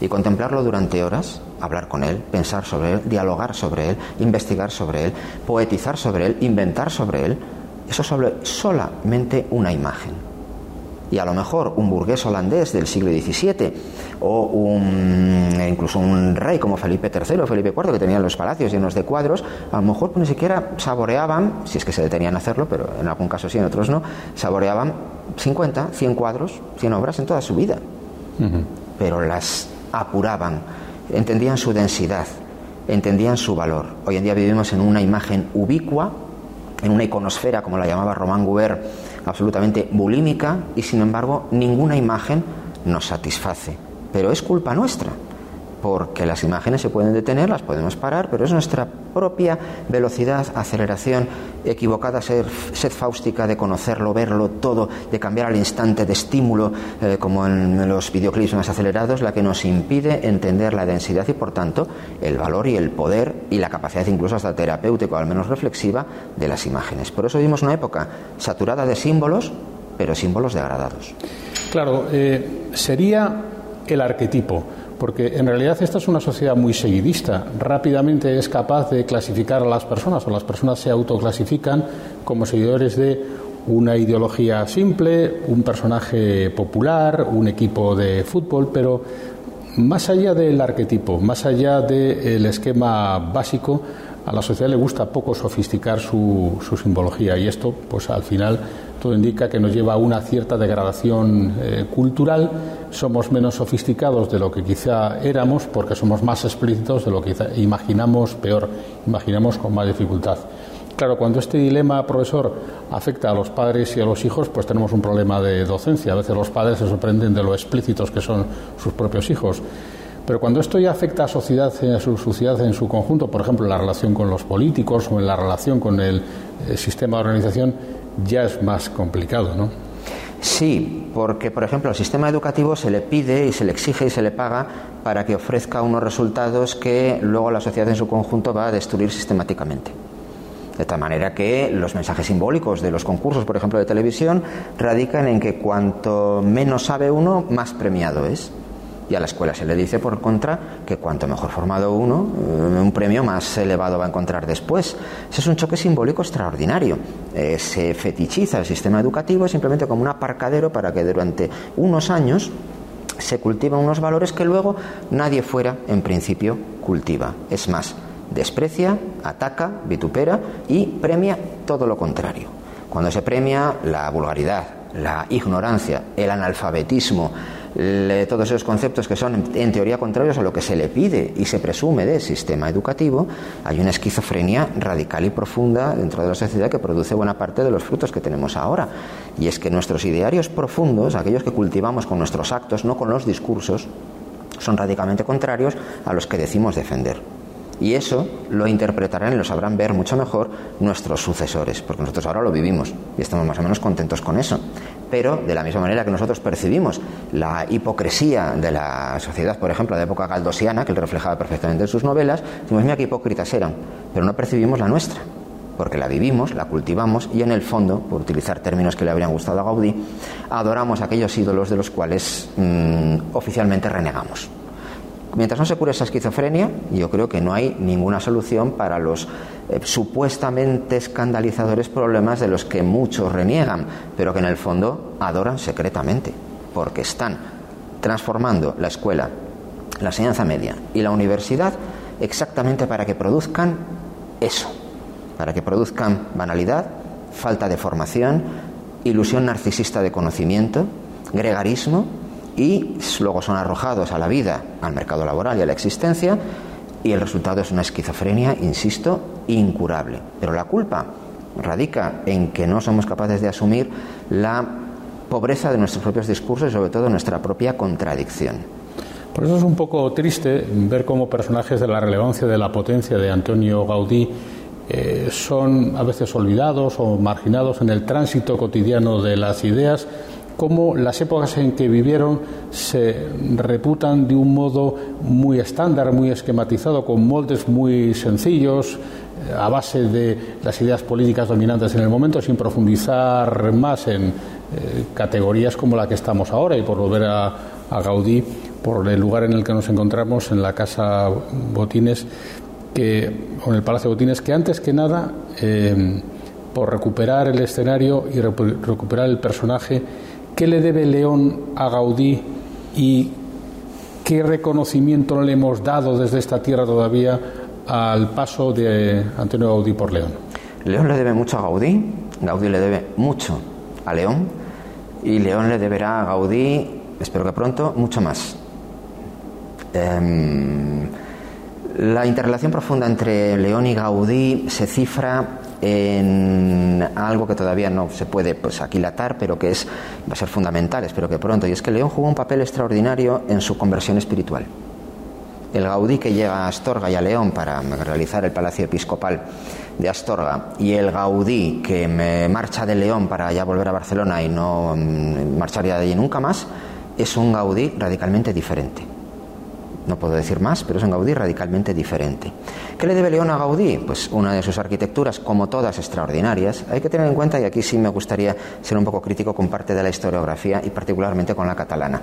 y contemplarlo durante horas, hablar con él, pensar sobre él, dialogar sobre él, investigar sobre él, poetizar sobre él, inventar sobre él, eso sobre solamente una imagen y a lo mejor un burgués holandés del siglo XVII o un, e incluso un rey como Felipe III o Felipe IV que tenían los palacios llenos de cuadros, a lo mejor ni siquiera saboreaban, si es que se detenían a hacerlo, pero en algún caso sí, en otros no, saboreaban 50, 100 cuadros, 100 obras en toda su vida. Pero las apuraban, entendían su densidad, entendían su valor. Hoy en día vivimos en una imagen ubicua, en una iconosfera, como la llamaba Román Gubert, absolutamente bulímica y sin embargo ninguna imagen nos satisface. Pero es culpa nuestra, porque las imágenes se pueden detener, las podemos parar, pero es nuestra propia velocidad, aceleración equivocada, sed, fáustica de conocerlo, verlo todo, de cambiar al instante de estímulo, eh, como en los videoclips más acelerados, la que nos impide entender la densidad y, por tanto, el valor y el poder y la capacidad incluso hasta terapéutico, al menos reflexiva, de las imágenes. Por eso vivimos una época saturada de símbolos, pero símbolos degradados. Claro, eh, sería el arquetipo porque en realidad esta es una sociedad muy seguidista. Rápidamente es capaz de clasificar a las personas o las personas se autoclasifican como seguidores de una ideología simple, un personaje popular, un equipo de fútbol, pero más allá del arquetipo, más allá del esquema básico, a la sociedad le gusta poco sofisticar su, su simbología y esto, pues al final todo indica que nos lleva a una cierta degradación eh, cultural. Somos menos sofisticados de lo que quizá éramos porque somos más explícitos de lo que imaginamos peor, imaginamos con más dificultad. Claro, cuando este dilema, profesor, afecta a los padres y a los hijos, pues tenemos un problema de docencia. A veces los padres se sorprenden de lo explícitos que son sus propios hijos. Pero cuando esto ya afecta a, sociedad, a su sociedad en su conjunto, por ejemplo, en la relación con los políticos o en la relación con el eh, sistema de organización, ya es más complicado, ¿no? Sí, porque, por ejemplo, al sistema educativo se le pide y se le exige y se le paga para que ofrezca unos resultados que luego la sociedad en su conjunto va a destruir sistemáticamente. De tal manera que los mensajes simbólicos de los concursos, por ejemplo, de televisión, radican en que cuanto menos sabe uno, más premiado es. Y a la escuela se le dice, por contra, que cuanto mejor formado uno, eh, un premio más elevado va a encontrar después. Ese es un choque simbólico extraordinario. Eh, se fetichiza el sistema educativo simplemente como un aparcadero para que durante unos años se cultiven unos valores que luego nadie fuera, en principio, cultiva. Es más, desprecia, ataca, vitupera y premia todo lo contrario. Cuando se premia la vulgaridad, la ignorancia, el analfabetismo, todos esos conceptos que son en teoría contrarios a lo que se le pide y se presume del sistema educativo, hay una esquizofrenia radical y profunda dentro de la sociedad que produce buena parte de los frutos que tenemos ahora. Y es que nuestros idearios profundos, aquellos que cultivamos con nuestros actos, no con los discursos, son radicalmente contrarios a los que decimos defender. Y eso lo interpretarán y lo sabrán ver mucho mejor nuestros sucesores, porque nosotros ahora lo vivimos y estamos más o menos contentos con eso. Pero de la misma manera que nosotros percibimos la hipocresía de la sociedad, por ejemplo, de época galdosiana, que él reflejaba perfectamente en sus novelas, decimos, mira qué hipócritas eran, pero no percibimos la nuestra, porque la vivimos, la cultivamos y en el fondo, por utilizar términos que le habrían gustado a Gaudí, adoramos aquellos ídolos de los cuales mm, oficialmente renegamos. Mientras no se cure esa esquizofrenia, yo creo que no hay ninguna solución para los eh, supuestamente escandalizadores problemas de los que muchos reniegan, pero que en el fondo adoran secretamente, porque están transformando la escuela, la enseñanza media y la universidad exactamente para que produzcan eso, para que produzcan banalidad, falta de formación, ilusión narcisista de conocimiento, gregarismo y luego son arrojados a la vida, al mercado laboral y a la existencia y el resultado es una esquizofrenia, insisto, incurable. Pero la culpa radica en que no somos capaces de asumir la pobreza de nuestros propios discursos y sobre todo nuestra propia contradicción. Por eso es un poco triste ver cómo personajes de la relevancia, de la potencia de Antonio Gaudí eh, son a veces olvidados o marginados en el tránsito cotidiano de las ideas cómo las épocas en que vivieron se reputan de un modo muy estándar, muy esquematizado, con moldes muy sencillos, eh, a base de las ideas políticas dominantes en el momento, sin profundizar más en eh, categorías como la que estamos ahora y por volver a, Gaudí, por el lugar en el que nos encontramos, en la Casa Botines, que, o en el Palacio Botines, que antes que nada, eh, por recuperar el escenario y recuperar el personaje, ¿Qué le debe León a Gaudí y qué reconocimiento le hemos dado desde esta tierra todavía al paso de Antonio Gaudí por León? León le debe mucho a Gaudí, Gaudí le debe mucho a León y León le deberá a Gaudí, espero que pronto, mucho más. Em, la interrelación profunda entre León y Gaudí se cifra en algo que todavía no se puede pues, aquilatar, pero que es, va a ser fundamental, espero que pronto, y es que León jugó un papel extraordinario en su conversión espiritual. El Gaudí que llega a Astorga y a León para realizar el palacio episcopal de Astorga y el Gaudí que me marcha de León para ya volver a Barcelona y no mm, marcharía de allí nunca más, es un Gaudí radicalmente diferente. No puedo decir más, pero es un Gaudí radicalmente diferente. ¿Qué le debe León a Gaudí? Pues una de sus arquitecturas, como todas extraordinarias. Hay que tener en cuenta, y aquí sí me gustaría ser un poco crítico con parte de la historiografía y particularmente con la catalana.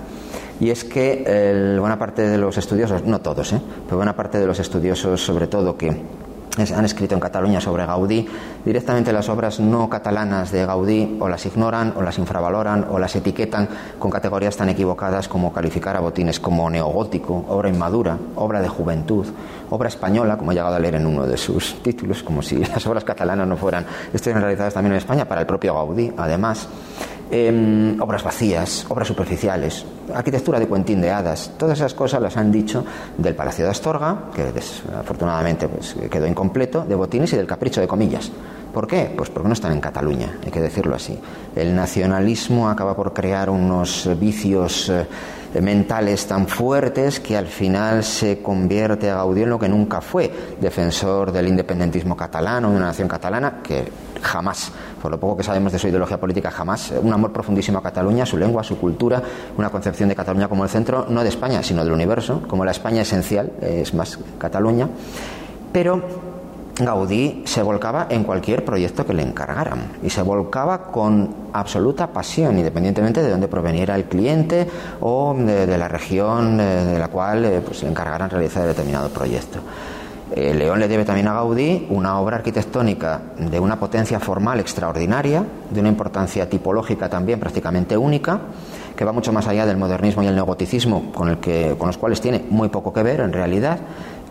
Y es que buena parte de los estudiosos, no todos, ¿eh? pero buena parte de los estudiosos, sobre todo que han escrito en Cataluña sobre Gaudí, directamente las obras no catalanas de Gaudí o las ignoran o las infravaloran o las etiquetan con categorías tan equivocadas como calificar a Botines como neogótico, obra inmadura, obra de juventud, obra española, como he llegado a leer en uno de sus títulos, como si las obras catalanas no fueran, estuvieran realizadas también en España para el propio Gaudí, además. Em, obras vacías, obras superficiales, arquitectura de cuentín de hadas, todas esas cosas las han dicho del Palacio de Astorga, que desafortunadamente pues, quedó incompleto, de Botines y del Capricho de Comillas. ¿Por qué? Pues porque no están en Cataluña, hay que decirlo así. El nacionalismo acaba por crear unos vicios eh, mentales tan fuertes que al final se convierte a Gaudí en lo que nunca fue, defensor del independentismo catalano, de una nación catalana, que jamás por lo poco que sabemos de su ideología política, jamás. Un amor profundísimo a Cataluña, su lengua, su cultura, una concepción de Cataluña como el centro, no de España, sino del universo, como la España esencial, es más Cataluña. Pero Gaudí se volcaba en cualquier proyecto que le encargaran y se volcaba con absoluta pasión, independientemente de dónde proveniera el cliente o de, la región eh, de la cual eh, pues, le encargaran realizar determinado proyecto. León le debe también a Gaudí una obra arquitectónica de una potencia formal extraordinaria, de una importancia tipológica también prácticamente única, que va mucho más allá del modernismo y el neogoticismo, con, el que, con los cuales tiene muy poco que ver en realidad,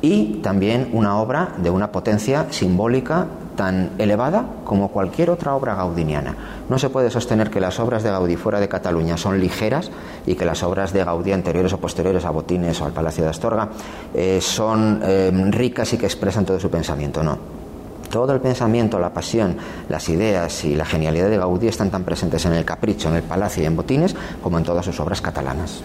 y también una obra de una potencia simbólica tan elevada como cualquier otra obra gaudiniana. No se puede sostener que las obras de Gaudí fuera de Cataluña son ligeras y que las obras de Gaudí anteriores o posteriores a Botines o al Palacio de Astorga eh, son eh, ricas y que expresan todo su pensamiento. No. Todo el pensamiento, la pasión, las ideas y la genialidad de Gaudí están tan presentes en el Capricho, en el Palacio y en Botines como en todas sus obras catalanas.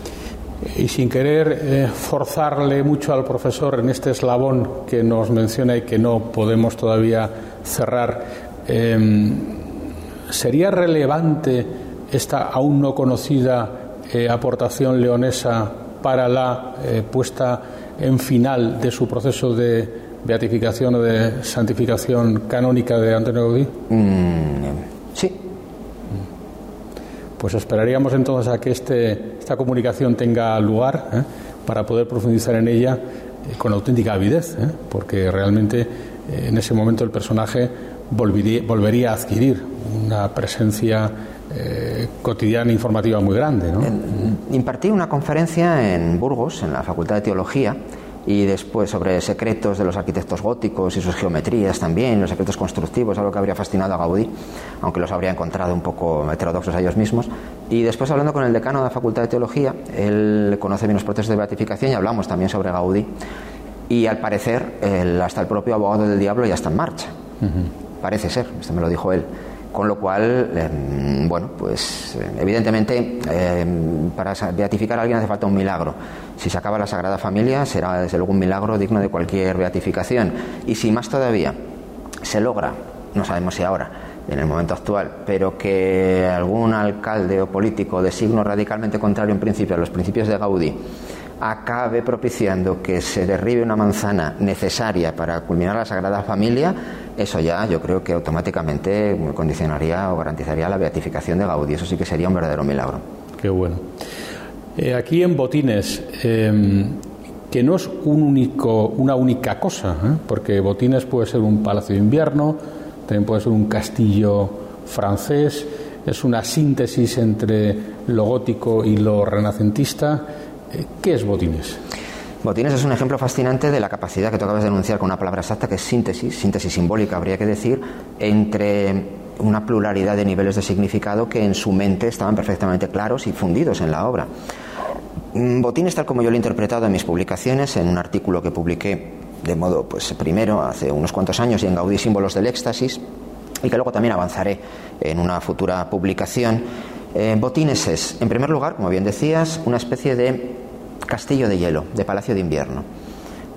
Y sin querer eh, forzarle mucho al profesor en este eslabón que nos menciona y que no podemos todavía cerrar, em, ¿sería relevante esta aún no conocida eh, aportación leonesa para la eh, puesta en final de su proceso de beatificación o de santificación canónica de Antonio Gaudí? Mm, sí, pues esperaríamos entonces a que este, esta comunicación tenga lugar ¿eh? para poder profundizar en ella eh, con auténtica avidez, ¿eh? porque realmente en ese momento el personaje volvería, volvería a adquirir una presencia cotidiana informativa muy grande. Impartí una conferencia en Burgos, en la Facultad de Teología, y después sobre secretos de los arquitectos góticos y sus geometrías también, los secretos constructivos, algo que habría fascinado a Gaudí, aunque los habría encontrado un poco heterodoxos a ellos mismos. Y después hablando con el decano de la Facultad de Teología, él conoce bien los procesos de beatificación y hablamos también sobre Gaudí. Y al parecer, hasta el propio abogado del diablo ya está en marcha. Parece ser, esto me lo dijo él. Con lo cual, em, bueno, pues em, evidentemente em, para beatificar a alguien hace falta un milagro. Si se acaba la Sagrada Familia será desde luego un milagro digno de cualquier beatificación. Y si más todavía se logra, no sabemos si ahora, en el momento actual, pero que algún alcalde o político de signo radicalmente contrario en principio a los principios de Gaudí acabe propiciando que se derribe una manzana necesaria para culminar la Sagrada Familia, eso ya yo creo que automáticamente condicionaría o garantizaría la beatificación de Gaudí. Eso sí que sería un verdadero milagro. Qué bueno. Eh, aquí en Botines, em, que no es un único, una única cosa, ¿eh? porque Botines puede ser un palacio de invierno, también puede ser un castillo francés, es una síntesis entre lo gótico y lo renacentista. Eh, ¿Qué es Botines? Botines es un ejemplo fascinante de la capacidad que tú acabas de denunciar con una palabra exacta, que es síntesis, síntesis simbólica, habría que decir, entre una pluralidad de niveles de significado que en su mente estaban perfectamente claros y fundidos en la obra. Mm, Botines, tal como yo lo he interpretado en mis publicaciones, en un artículo que publiqué de modo pues primero hace unos cuantos años y en Gaudí Símbolos del Éxtasis, y que luego también avanzaré en una futura publicación. Eh, Botines es, en primer lugar, como bien decías, una especie de castillo de hielo, de palacio de invierno.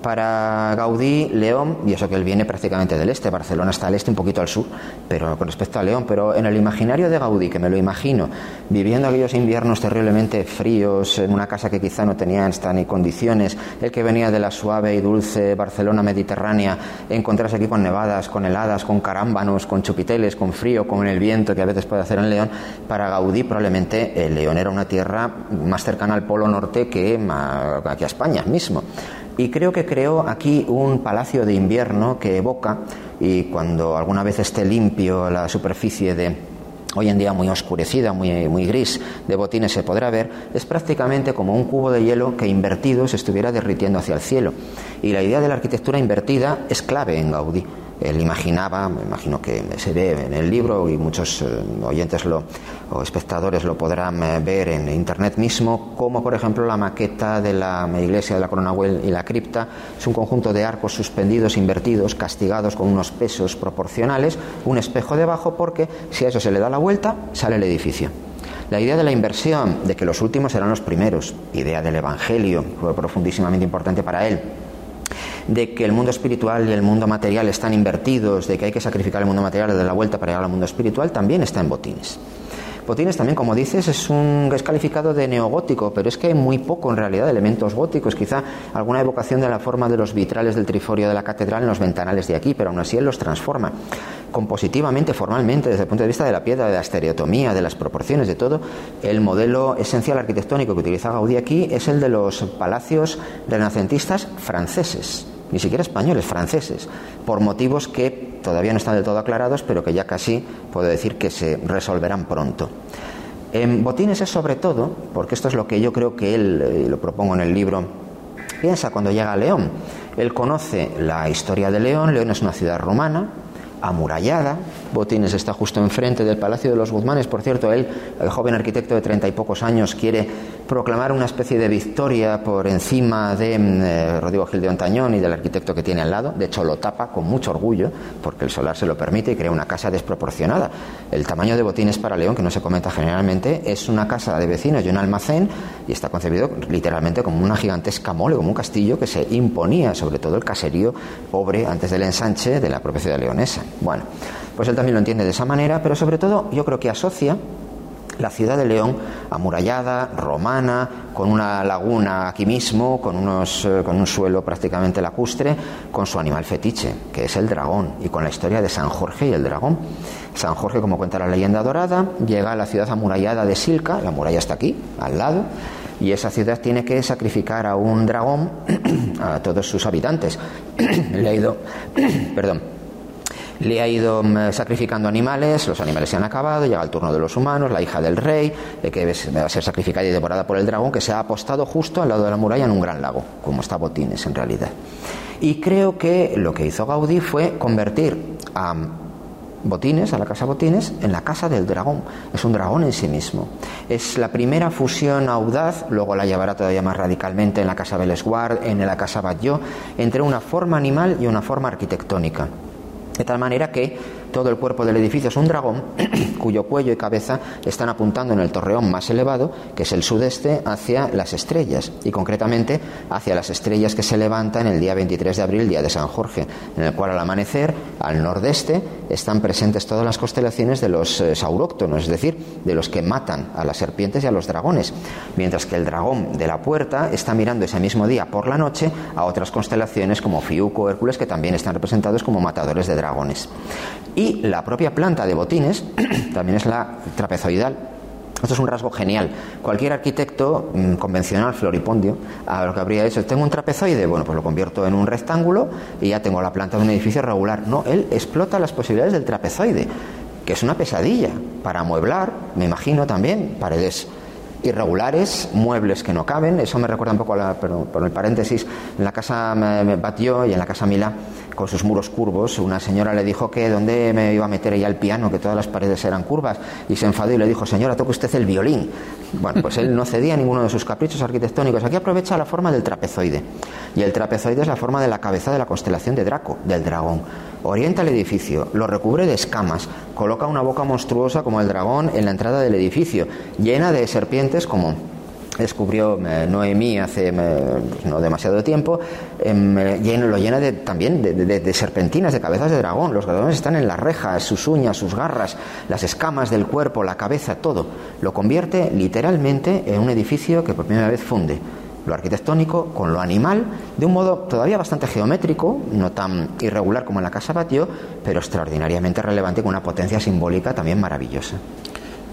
Para Gaudí, León, y eso que él viene prácticamente del este, Barcelona está al este, un poquito al sur, pero con respecto a León, pero en el imaginario de Gaudí, que me lo imagino, viviendo aquellos inviernos terriblemente fríos, en una casa que quizá no tenía ni condiciones, el que venía de la suave y dulce Barcelona mediterránea, encontrarse aquí con nevadas, con heladas, con carámbanos, con chupiteles, con frío, con el viento que a veces puede hacer en León, para Gaudí probablemente el León era una tierra más cercana al Polo Norte que aquí a España mismo y creo que creó aquí un palacio de invierno que evoca, y cuando alguna vez esté limpio la superficie de hoy en día muy oscurecida, muy, muy gris de botines se podrá ver, es prácticamente como un cubo de hielo que invertido se estuviera derritiendo hacia el cielo. Y la idea de la arquitectura invertida es clave en Gaudí. Él imaginaba, me imagino que se ve en el libro y muchos eh, oyentes lo, o espectadores lo podrán eh, ver en internet mismo, como por ejemplo la maqueta de la iglesia de la Corona y la cripta es un conjunto de arcos suspendidos, invertidos, castigados con unos pesos proporcionales, un espejo debajo, porque si a eso se le da la vuelta, sale el edificio. La idea de la inversión, de que los últimos serán los primeros, idea del Evangelio, fue profundísimamente importante para él de que el mundo espiritual y el mundo material están invertidos, de que hay que sacrificar el mundo material de la vuelta para llegar al mundo espiritual, también está en Botines. Botines también, como dices, es un es calificado de neogótico, pero es que hay muy poco en realidad de elementos góticos, quizá alguna evocación de la forma de los vitrales del triforio de la catedral en los ventanales de aquí, pero aún así él los transforma compositivamente, formalmente, desde el punto de vista de la piedra, de la estereotomía, de las proporciones, de todo. El modelo esencial arquitectónico que utiliza Gaudí aquí es el de los palacios renacentistas franceses ni siquiera españoles, franceses, por motivos que todavía no están del todo aclarados, pero que ya casi puedo decir que se resolverán pronto. En Botines es sobre todo, porque esto es lo que yo creo que él, y eh, lo propongo en el libro, piensa cuando llega a León. Él conoce la historia de León, León es una ciudad romana, amurallada. Botines está justo enfrente del Palacio de los Guzmanes. Por cierto, él, el joven arquitecto de treinta y pocos años, quiere proclamar una especie de victoria por encima de mm, eh, Rodrigo Gil de Ontañón y del arquitecto que tiene al lado. De hecho, lo tapa con mucho orgullo, porque el solar se lo permite y crea una casa desproporcionada. El tamaño de Botines para León, que no se comenta generalmente, es una casa de vecinos y un almacén y está concebido literalmente como una gigantesca mole, como un castillo que se imponía sobre todo el caserío pobre antes del ensanche de la propia leonesa. Bueno, pues él también lo entiende de esa manera, pero sobre todo yo creo que asocia la ciudad de León, amurallada, romana, con una laguna aquí mismo, con, unos, eh, con un suelo prácticamente lacustre, con su animal fetiche, que es el dragón, y con la historia de San Jorge y el dragón. San Jorge, como cuenta la leyenda dorada, llega a la ciudad amurallada de Silca, la muralla está aquí, al lado, y esa ciudad tiene que sacrificar a un dragón a todos sus habitantes. Le ha ido, perdón, le ha ido mm, sacrificando animales, los animales se han acabado, llega el turno de los humanos, la hija del rey, que va a ser sacrificada y devorada por el dragón, que se ha apostado justo al lado de la muralla en un gran lago, como está Botines en realidad. Y creo que lo que hizo Gaudí fue convertir a Botines, a la casa Botines, en la casa del dragón. Es un dragón en sí mismo. Es la primera fusión audaz, luego la llevará todavía más radicalmente en la casa Belesguard, en la casa Batlló, entre una forma animal y una forma arquitectónica. De tal manera que todo el cuerpo del edificio es un dragón cuyo cuello y cabeza están apuntando en el torreón más elevado, que es el sudeste, hacia las estrellas y concretamente hacia las estrellas que se levantan el día 23 de abril, día de San Jorge, en el cual al amanecer, al nordeste, están presentes todas las constelaciones de los eh, sauróctonos, es decir, de los que matan a las serpientes y a los dragones, mientras que el dragón de la puerta está mirando ese mismo día por la noche a otras constelaciones como Fiuco Hércules, que también están representados como matadores de dragones. Y la propia planta de botines también es la trapezoidal. Esto es un rasgo genial. Cualquier arquitecto mm, convencional, floripondio, a lo que habría hecho, tengo un trapezoide, bueno, pues lo convierto en un rectángulo y ya tengo la planta de un edificio regular. No, él explota las posibilidades del trapezoide, que es una pesadilla para amueblar, me imagino también, paredes irregulares, muebles que no caben. Eso me recuerda un poco, a la, por el paréntesis, en la casa me, batió y en la casa Mila, con sus muros curvos, una señora le dijo que dónde me iba a meter ella el piano, que todas las paredes eran curvas, y se enfadó y le dijo, señora, toque usted el violín. Bueno, pues él no cedía a ninguno de sus caprichos arquitectónicos. Aquí aprovecha la forma del trapezoide. Y el trapezoide es la forma de la cabeza de la constelación de Draco, del dragón. Orienta el edificio, lo recubre de escamas, coloca una boca monstruosa como el dragón en la entrada del edificio, llena de serpientes como descubrió eh, Noemí hace eh, no demasiado tiempo, em, lo llena de, también de, serpentinas, de cabezas de dragón. Los dragones están en las rejas, sus uñas, sus garras, las escamas del cuerpo, la cabeza, todo. Lo convierte literalmente en un edificio que por primera vez funde lo arquitectónico con lo animal, de un modo todavía bastante geométrico, no tan irregular como en la Casa Batio, pero extraordinariamente relevante con una potencia simbólica también maravillosa.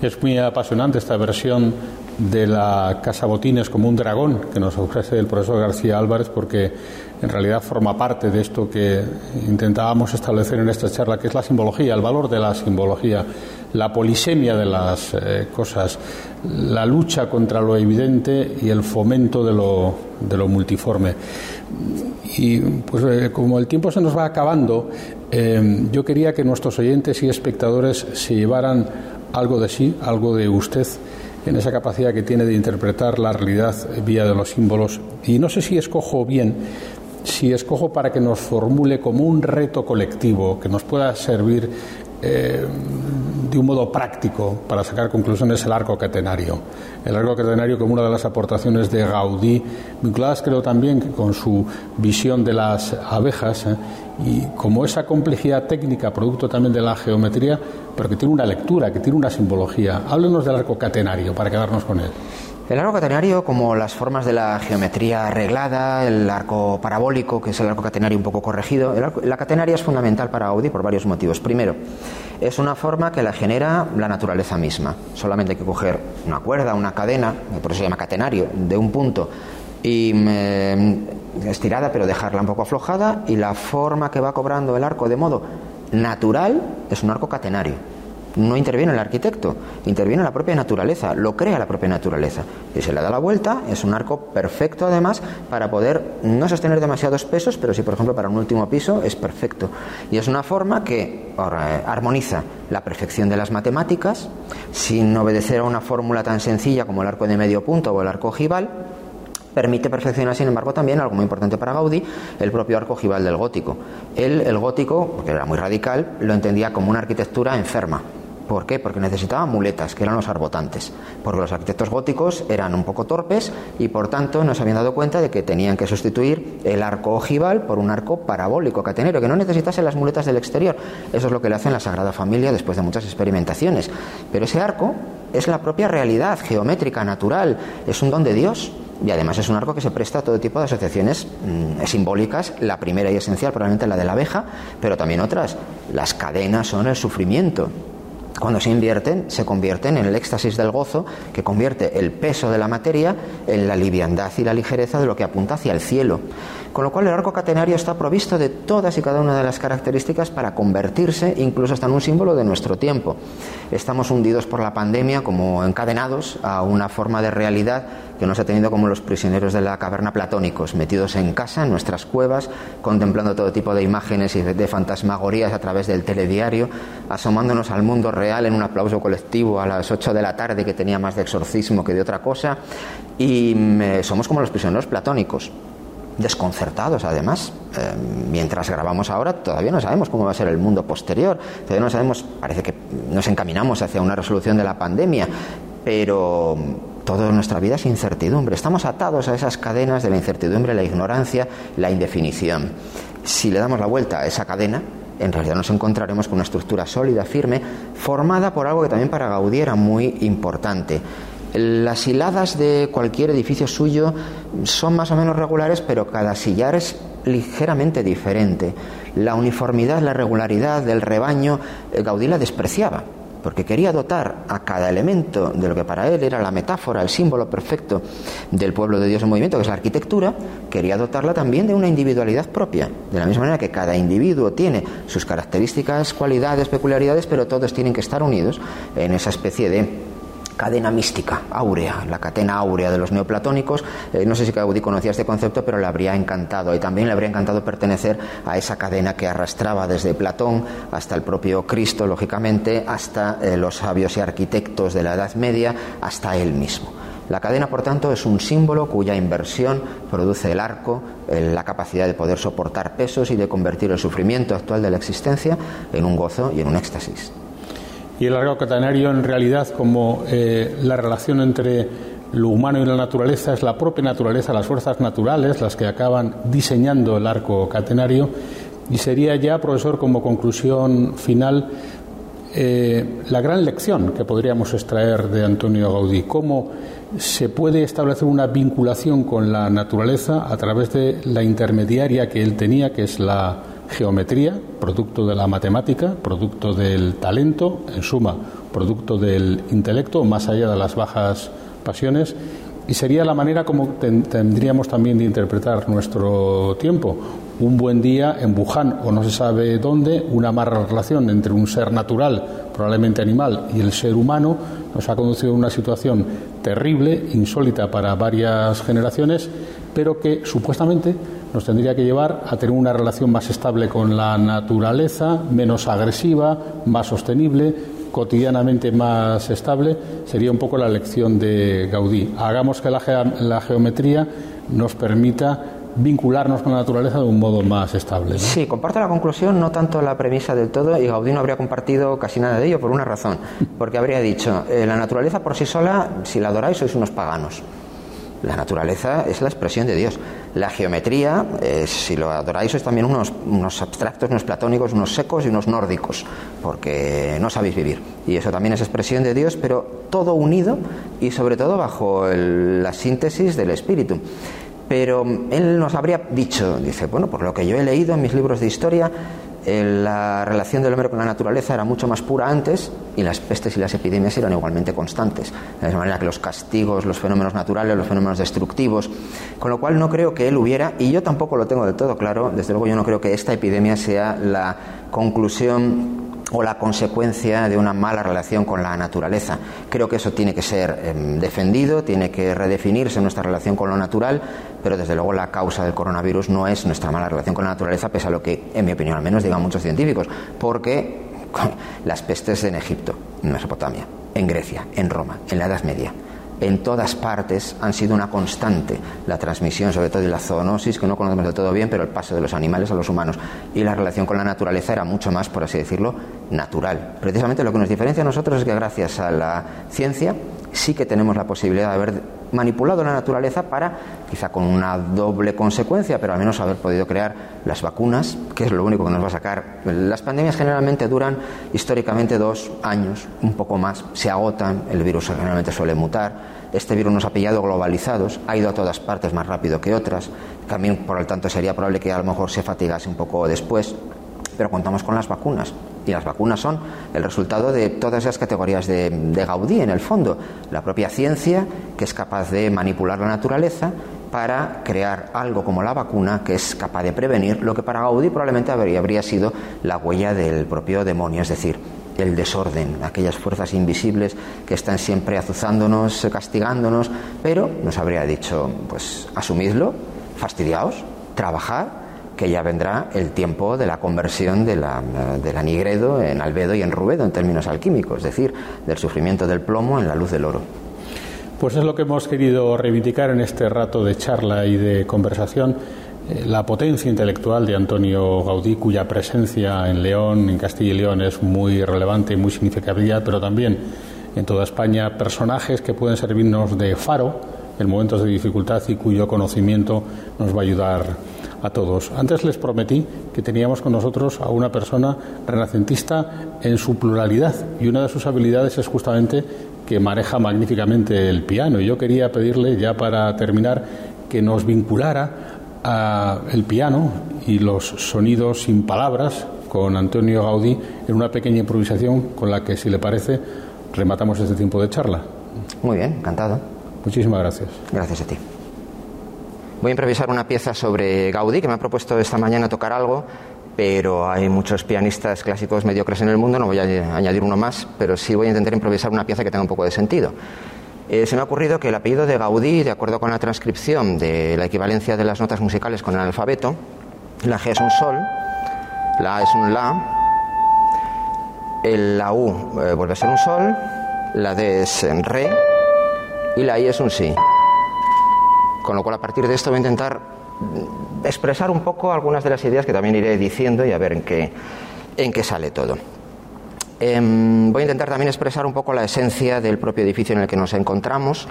Es muy apasionante esta versión de la Casa Botines como un dragón que nos ofrece el profesor García Álvarez, porque en realidad forma parte de esto que intentábamos establecer en esta charla, que es la simbología, el valor de la simbología, la polisemia de las eh, cosas, la lucha contra lo evidente y el fomento de lo, de lo multiforme. Y pues eh, como el tiempo se nos va acabando, eh, yo quería que nuestros oyentes y espectadores se llevaran algo de sí, algo de usted en esa capacidad que tiene de interpretar la realidad vía de los símbolos. Y no sé si escojo bien, si escojo para que nos formule como un reto colectivo que nos pueda servir eh, de un modo práctico para sacar conclusiones el arco catenario. El arco catenario como una de las aportaciones de Gaudí, vinculadas creo también con su visión de las abejas ¿eh? y como esa complejidad técnica, producto también de la geometría, pero que tiene una lectura, que tiene una simbología. Háblenos del arco catenario para quedarnos con él. El arco catenario, como las formas de la geometría arreglada, el arco parabólico, que es el arco catenario un poco corregido, la catenaria es fundamental para Audi por varios motivos. Primero, es una forma que la genera la naturaleza misma. Solamente hay que coger una cuerda, una cadena, por eso se llama catenario, de un punto y mm, estirada, pero dejarla un poco aflojada, y la forma que va cobrando el arco de modo natural es un arco catenario no interviene el arquitecto, interviene la propia naturaleza, lo crea la propia naturaleza. Y se le da la vuelta, es un arco perfecto además para poder no sostener demasiados pesos, pero sí, por ejemplo, para un último piso es perfecto. Y es una forma que eh, armoniza la perfección de las matemáticas sin obedecer a una fórmula tan sencilla como el arco de medio punto o el arco ojival permite perfeccionar, sin embargo, también algo muy importante para Gaudí, el propio arco ojival del gótico. Él, el gótico, porque era muy radical, lo entendía como una arquitectura enferma, ¿Por qué? Porque necesitaban muletas, que eran los arbotantes. Porque los arquitectos góticos eran un poco torpes y por tanto no se habían dado cuenta de que tenían que sustituir el arco ojival por un arco parabólico catenero, que no necesitase las muletas del exterior. Eso es lo que le hace en la Sagrada Familia después de muchas experimentaciones. Pero ese arco es la propia realidad geométrica, natural, es un don de Dios. Y además es un arco que se presta a todo tipo de asociaciones mm, simbólicas, la primera y esencial probablemente la de la abeja, pero también otras. Las cadenas son el sufrimiento, cuando se invierten, se convierten en el éxtasis del gozo, que convierte el peso de la materia en la liviandad y la ligereza de lo que apunta hacia el cielo. Con lo cual el arco catenario está provisto de todas y cada una de las características para convertirse incluso hasta en un símbolo de nuestro tiempo. Estamos hundidos por la pandemia como encadenados a una forma de realidad que nos ha tenido como los prisioneros de la caverna platónicos, metidos en casa, en nuestras cuevas, contemplando todo tipo de imágenes y de fantasmagorías a través del telediario, asomándonos al mundo real en un aplauso colectivo a las 8 de la tarde que tenía más de exorcismo que de otra cosa, y mm, somos como los prisioneros platónicos desconcertados además. Eh, mientras grabamos ahora todavía no sabemos cómo va a ser el mundo posterior, todavía no sabemos, parece que nos encaminamos hacia una resolución de la pandemia, pero toda nuestra vida es incertidumbre. Estamos atados a esas cadenas de la incertidumbre, la ignorancia, la indefinición. Si le damos la vuelta a esa cadena, en realidad nos encontraremos con una estructura sólida, firme, formada por algo que también para Gaudí era muy importante, las hiladas de cualquier edificio suyo son más o menos regulares, pero cada sillar es ligeramente diferente. La uniformidad, la regularidad del rebaño, eh, Gaudí la despreciaba, porque quería dotar a cada elemento de lo que para él era la metáfora, el símbolo perfecto del pueblo de Dios en movimiento, que es la arquitectura, quería dotarla también de una individualidad propia, de la misma manera que cada individuo tiene sus características, cualidades, peculiaridades, pero todos tienen que estar unidos en esa especie de cadena mística, áurea, la cadena áurea de los neoplatónicos. Eh, no sé si Gaudí conocía este concepto, pero le habría encantado y también le habría encantado pertenecer a esa cadena que arrastraba desde Platón hasta el propio Cristo, lógicamente, hasta eh, los sabios y arquitectos de la Edad Media, hasta él mismo. La cadena, por tanto, es un símbolo cuya inversión produce el arco, la capacidad de poder soportar pesos y de convertir el sufrimiento actual de la existencia en un gozo y en un éxtasis y el arco catenario en realidad como eh, la relación entre lo humano y la naturaleza es la propia naturaleza, las fuerzas naturales las que acaban diseñando el arco catenario. Y sería ya, profesor, como conclusión final eh, la gran lección que podríamos extraer de Antonio Gaudí, cómo se puede establecer una vinculación con la naturaleza a través de la intermediaria que él tenía, que es la geometría, producto de la matemática, producto del talento, en suma, producto del intelecto, más allá de las bajas pasiones, y sería la manera como tendríamos también de interpretar nuestro tiempo. Un buen día en Wuhan o no se sabe dónde, una mala relación entre un ser natural, probablemente animal, y el ser humano nos ha conducido a una situación terrible, insólita para varias generaciones, pero que supuestamente nos tendría que llevar a tener una relación más estable con la naturaleza, menos agresiva, más sostenible, cotidianamente más estable, sería un poco la lección de Gaudí. Hagamos que la, geometría nos permita vincularnos con la naturaleza de un modo más estable. Sí, comparto la conclusión, no tanto la premisa del todo, y Gaudí no habría compartido casi nada de ello por una razón, porque habría dicho, eh, la naturaleza por sí sola, si la adoráis, sois unos paganos. La naturaleza es la expresión de Dios. La geometría, eh, si lo adoráis, es también unos, unos, abstractos, unos platónicos, unos secos y unos nórdicos, porque no sabéis vivir. Y eso también es expresión de Dios, pero todo unido y sobre todo bajo la síntesis del espíritu. Pero él nos habría dicho, dice, bueno, por lo que yo he leído en mis libros de historia, la relación del hombre con la naturaleza era mucho más pura antes y las pestes y las epidemias eran igualmente constantes. De la manera que los castigos, los fenómenos naturales, los fenómenos destructivos. Con lo cual no creo que él hubiera, y yo tampoco lo tengo del todo claro, desde luego yo no creo que esta epidemia sea la conclusión o la consecuencia de una mala relación con la naturaleza. Creo que eso tiene que ser em, defendido, tiene que redefinirse nuestra relación con lo natural, pero desde luego la causa del coronavirus no es nuestra mala relación con la naturaleza, pese a lo que, en mi opinión al menos, digan muchos científicos, porque las pestes en Egipto, en Mesopotamia, en Grecia, en Roma, en la Edad Media, en todas partes han sido una constante la transmisión, sobre todo de la zoonosis, que no conocemos del todo bien, pero el paso de los animales a los humanos. Y la relación con la naturaleza era mucho más, por así decirlo, natural. Precisamente lo que nos diferencia a nosotros es que gracias a la ciencia sí que tenemos la posibilidad de haber manipulado la naturaleza para, quizá con una doble consecuencia, pero al menos haber podido crear las vacunas, que es lo único que nos va a sacar. Las pandemias generalmente duran históricamente dos años, un poco más, se agotan, el virus generalmente suele mutar. Este virus nos ha pillado globalizados, ha ido a todas partes más rápido que otras. También, por lo tanto, sería probable que a lo mejor se fatigase un poco después. Pero contamos con las vacunas y las vacunas son el resultado de todas esas categorías de, Gaudí, en el fondo. La propia ciencia, que es capaz de manipular la naturaleza para crear algo como la vacuna que es capaz de prevenir lo que para Gaudí probablemente habría, habría sido la huella del propio demonio, es decir, el desorden, aquellas fuerzas invisibles que están siempre azuzándonos, castigándonos, pero nos habría dicho, pues asumidlo, fastidiaos, trabajad que ya vendrá el tiempo de la conversión de la, del anigredo en albedo y en rubedo en términos alquímicos, es decir, del sufrimiento del plomo en la luz del oro. Pues es lo que hemos querido reivindicar en este rato de charla y de conversación, eh, la potencia intelectual de Antonio Gaudí, cuya presencia en León, en Castilla y León, es muy relevante y muy significativa, pero también en toda España, personajes que pueden servirnos de faro en momentos de dificultad y cuyo conocimiento nos va a ayudar a todos. Antes les prometí que teníamos con nosotros a una persona renacentista en su pluralidad y una de sus habilidades es justamente que maneja magníficamente el piano. Yo quería pedirle, ya para terminar, que nos vinculara a el piano y los sonidos sin palabras con Antonio Gaudí en una pequeña improvisación con la que, si le parece, rematamos este tiempo de charla. Muy bien, encantado. Muchísimas gracias. Gracias a ti. Voy a improvisar una pieza sobre Gaudí, que me ha propuesto esta mañana tocar algo, pero hay muchos pianistas clásicos mediocres en el mundo, no voy a añadir uno más, pero sí voy a intentar improvisar una pieza que tenga un poco de sentido. Eh, se me ha ocurrido que el apellido de Gaudí, de acuerdo con la transcripción de la equivalencia de las notas musicales con el alfabeto, la G es un sol, la A es un la, el, la U eh, vuelve a ser un sol, la D es en re y la I es un si. Con lo cual, a partir de esto voy a intentar expresar un poco algunas de las ideas que también iré diciendo y a ver en qué, en qué sale todo. Em, voy a intentar también expresar un poco la esencia del propio edificio en el que nos encontramos,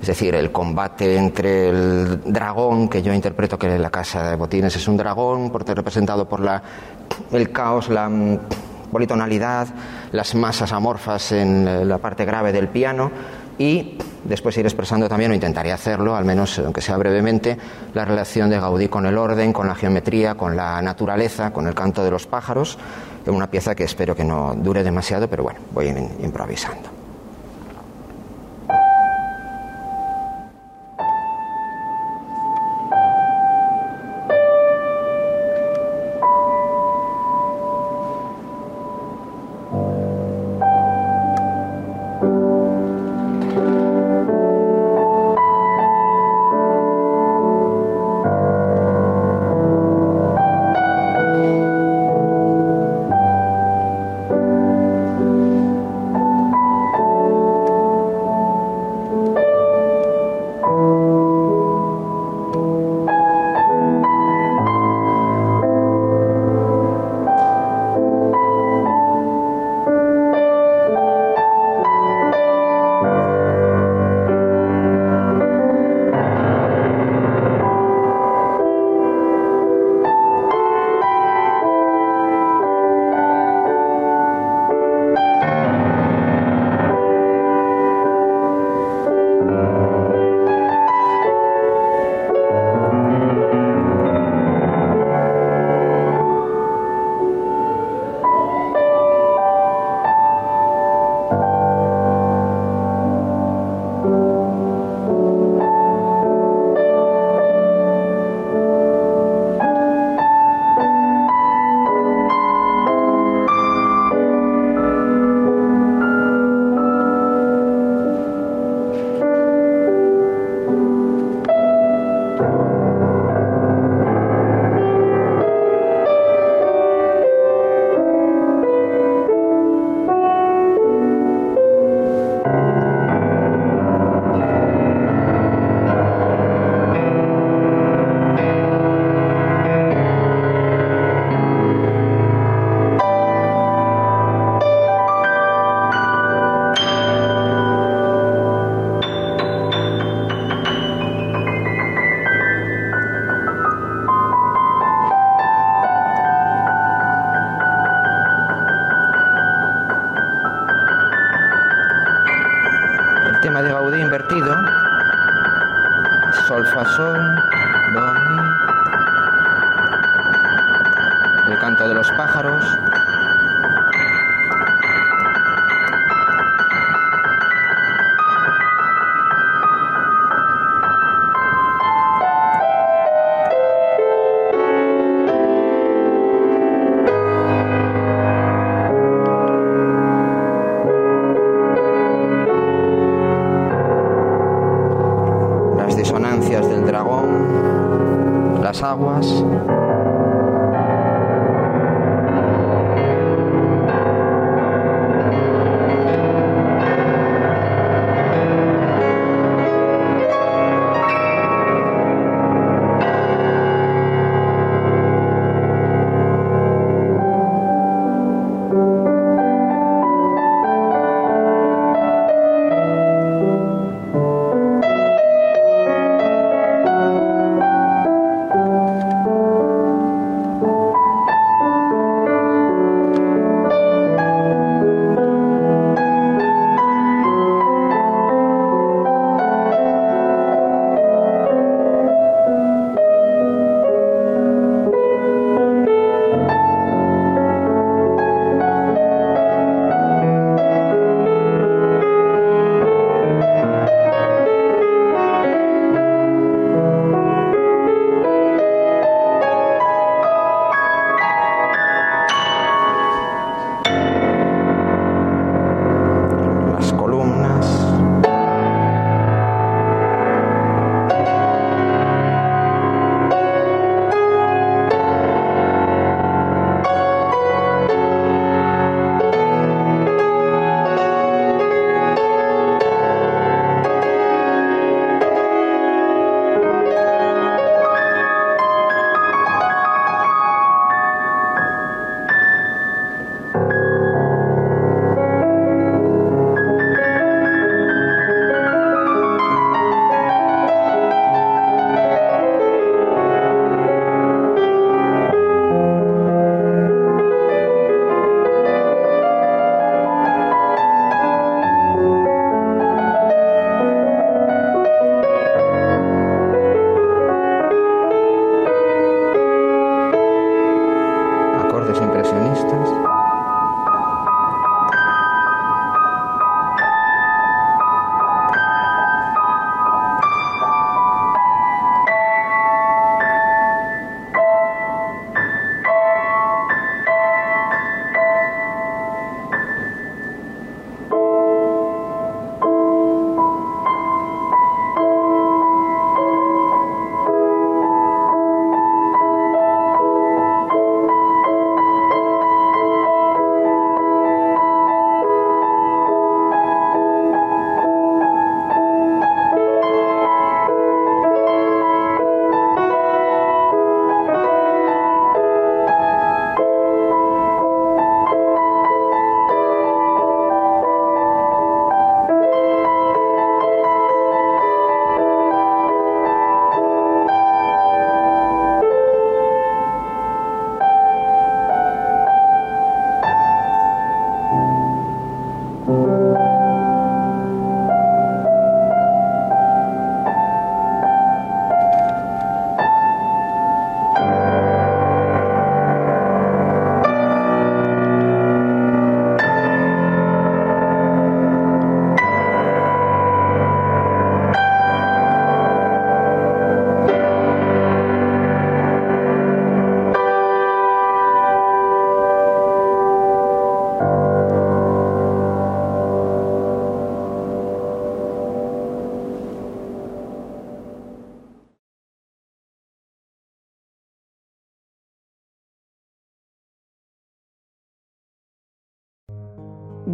es decir, el combate entre el dragón, que yo interpreto que la casa de botines es un dragón, representado por la, el caos, la mm, politonalidad, las masas amorfas en la parte grave del piano y después ir expresando también, o intentaré hacerlo, al menos aunque sea brevemente, la relación de Gaudí con el orden, con la geometría, con la naturaleza, con el canto de los pájaros, en una pieza que espero que no dure demasiado, pero bueno, voy improvisando. Aguas.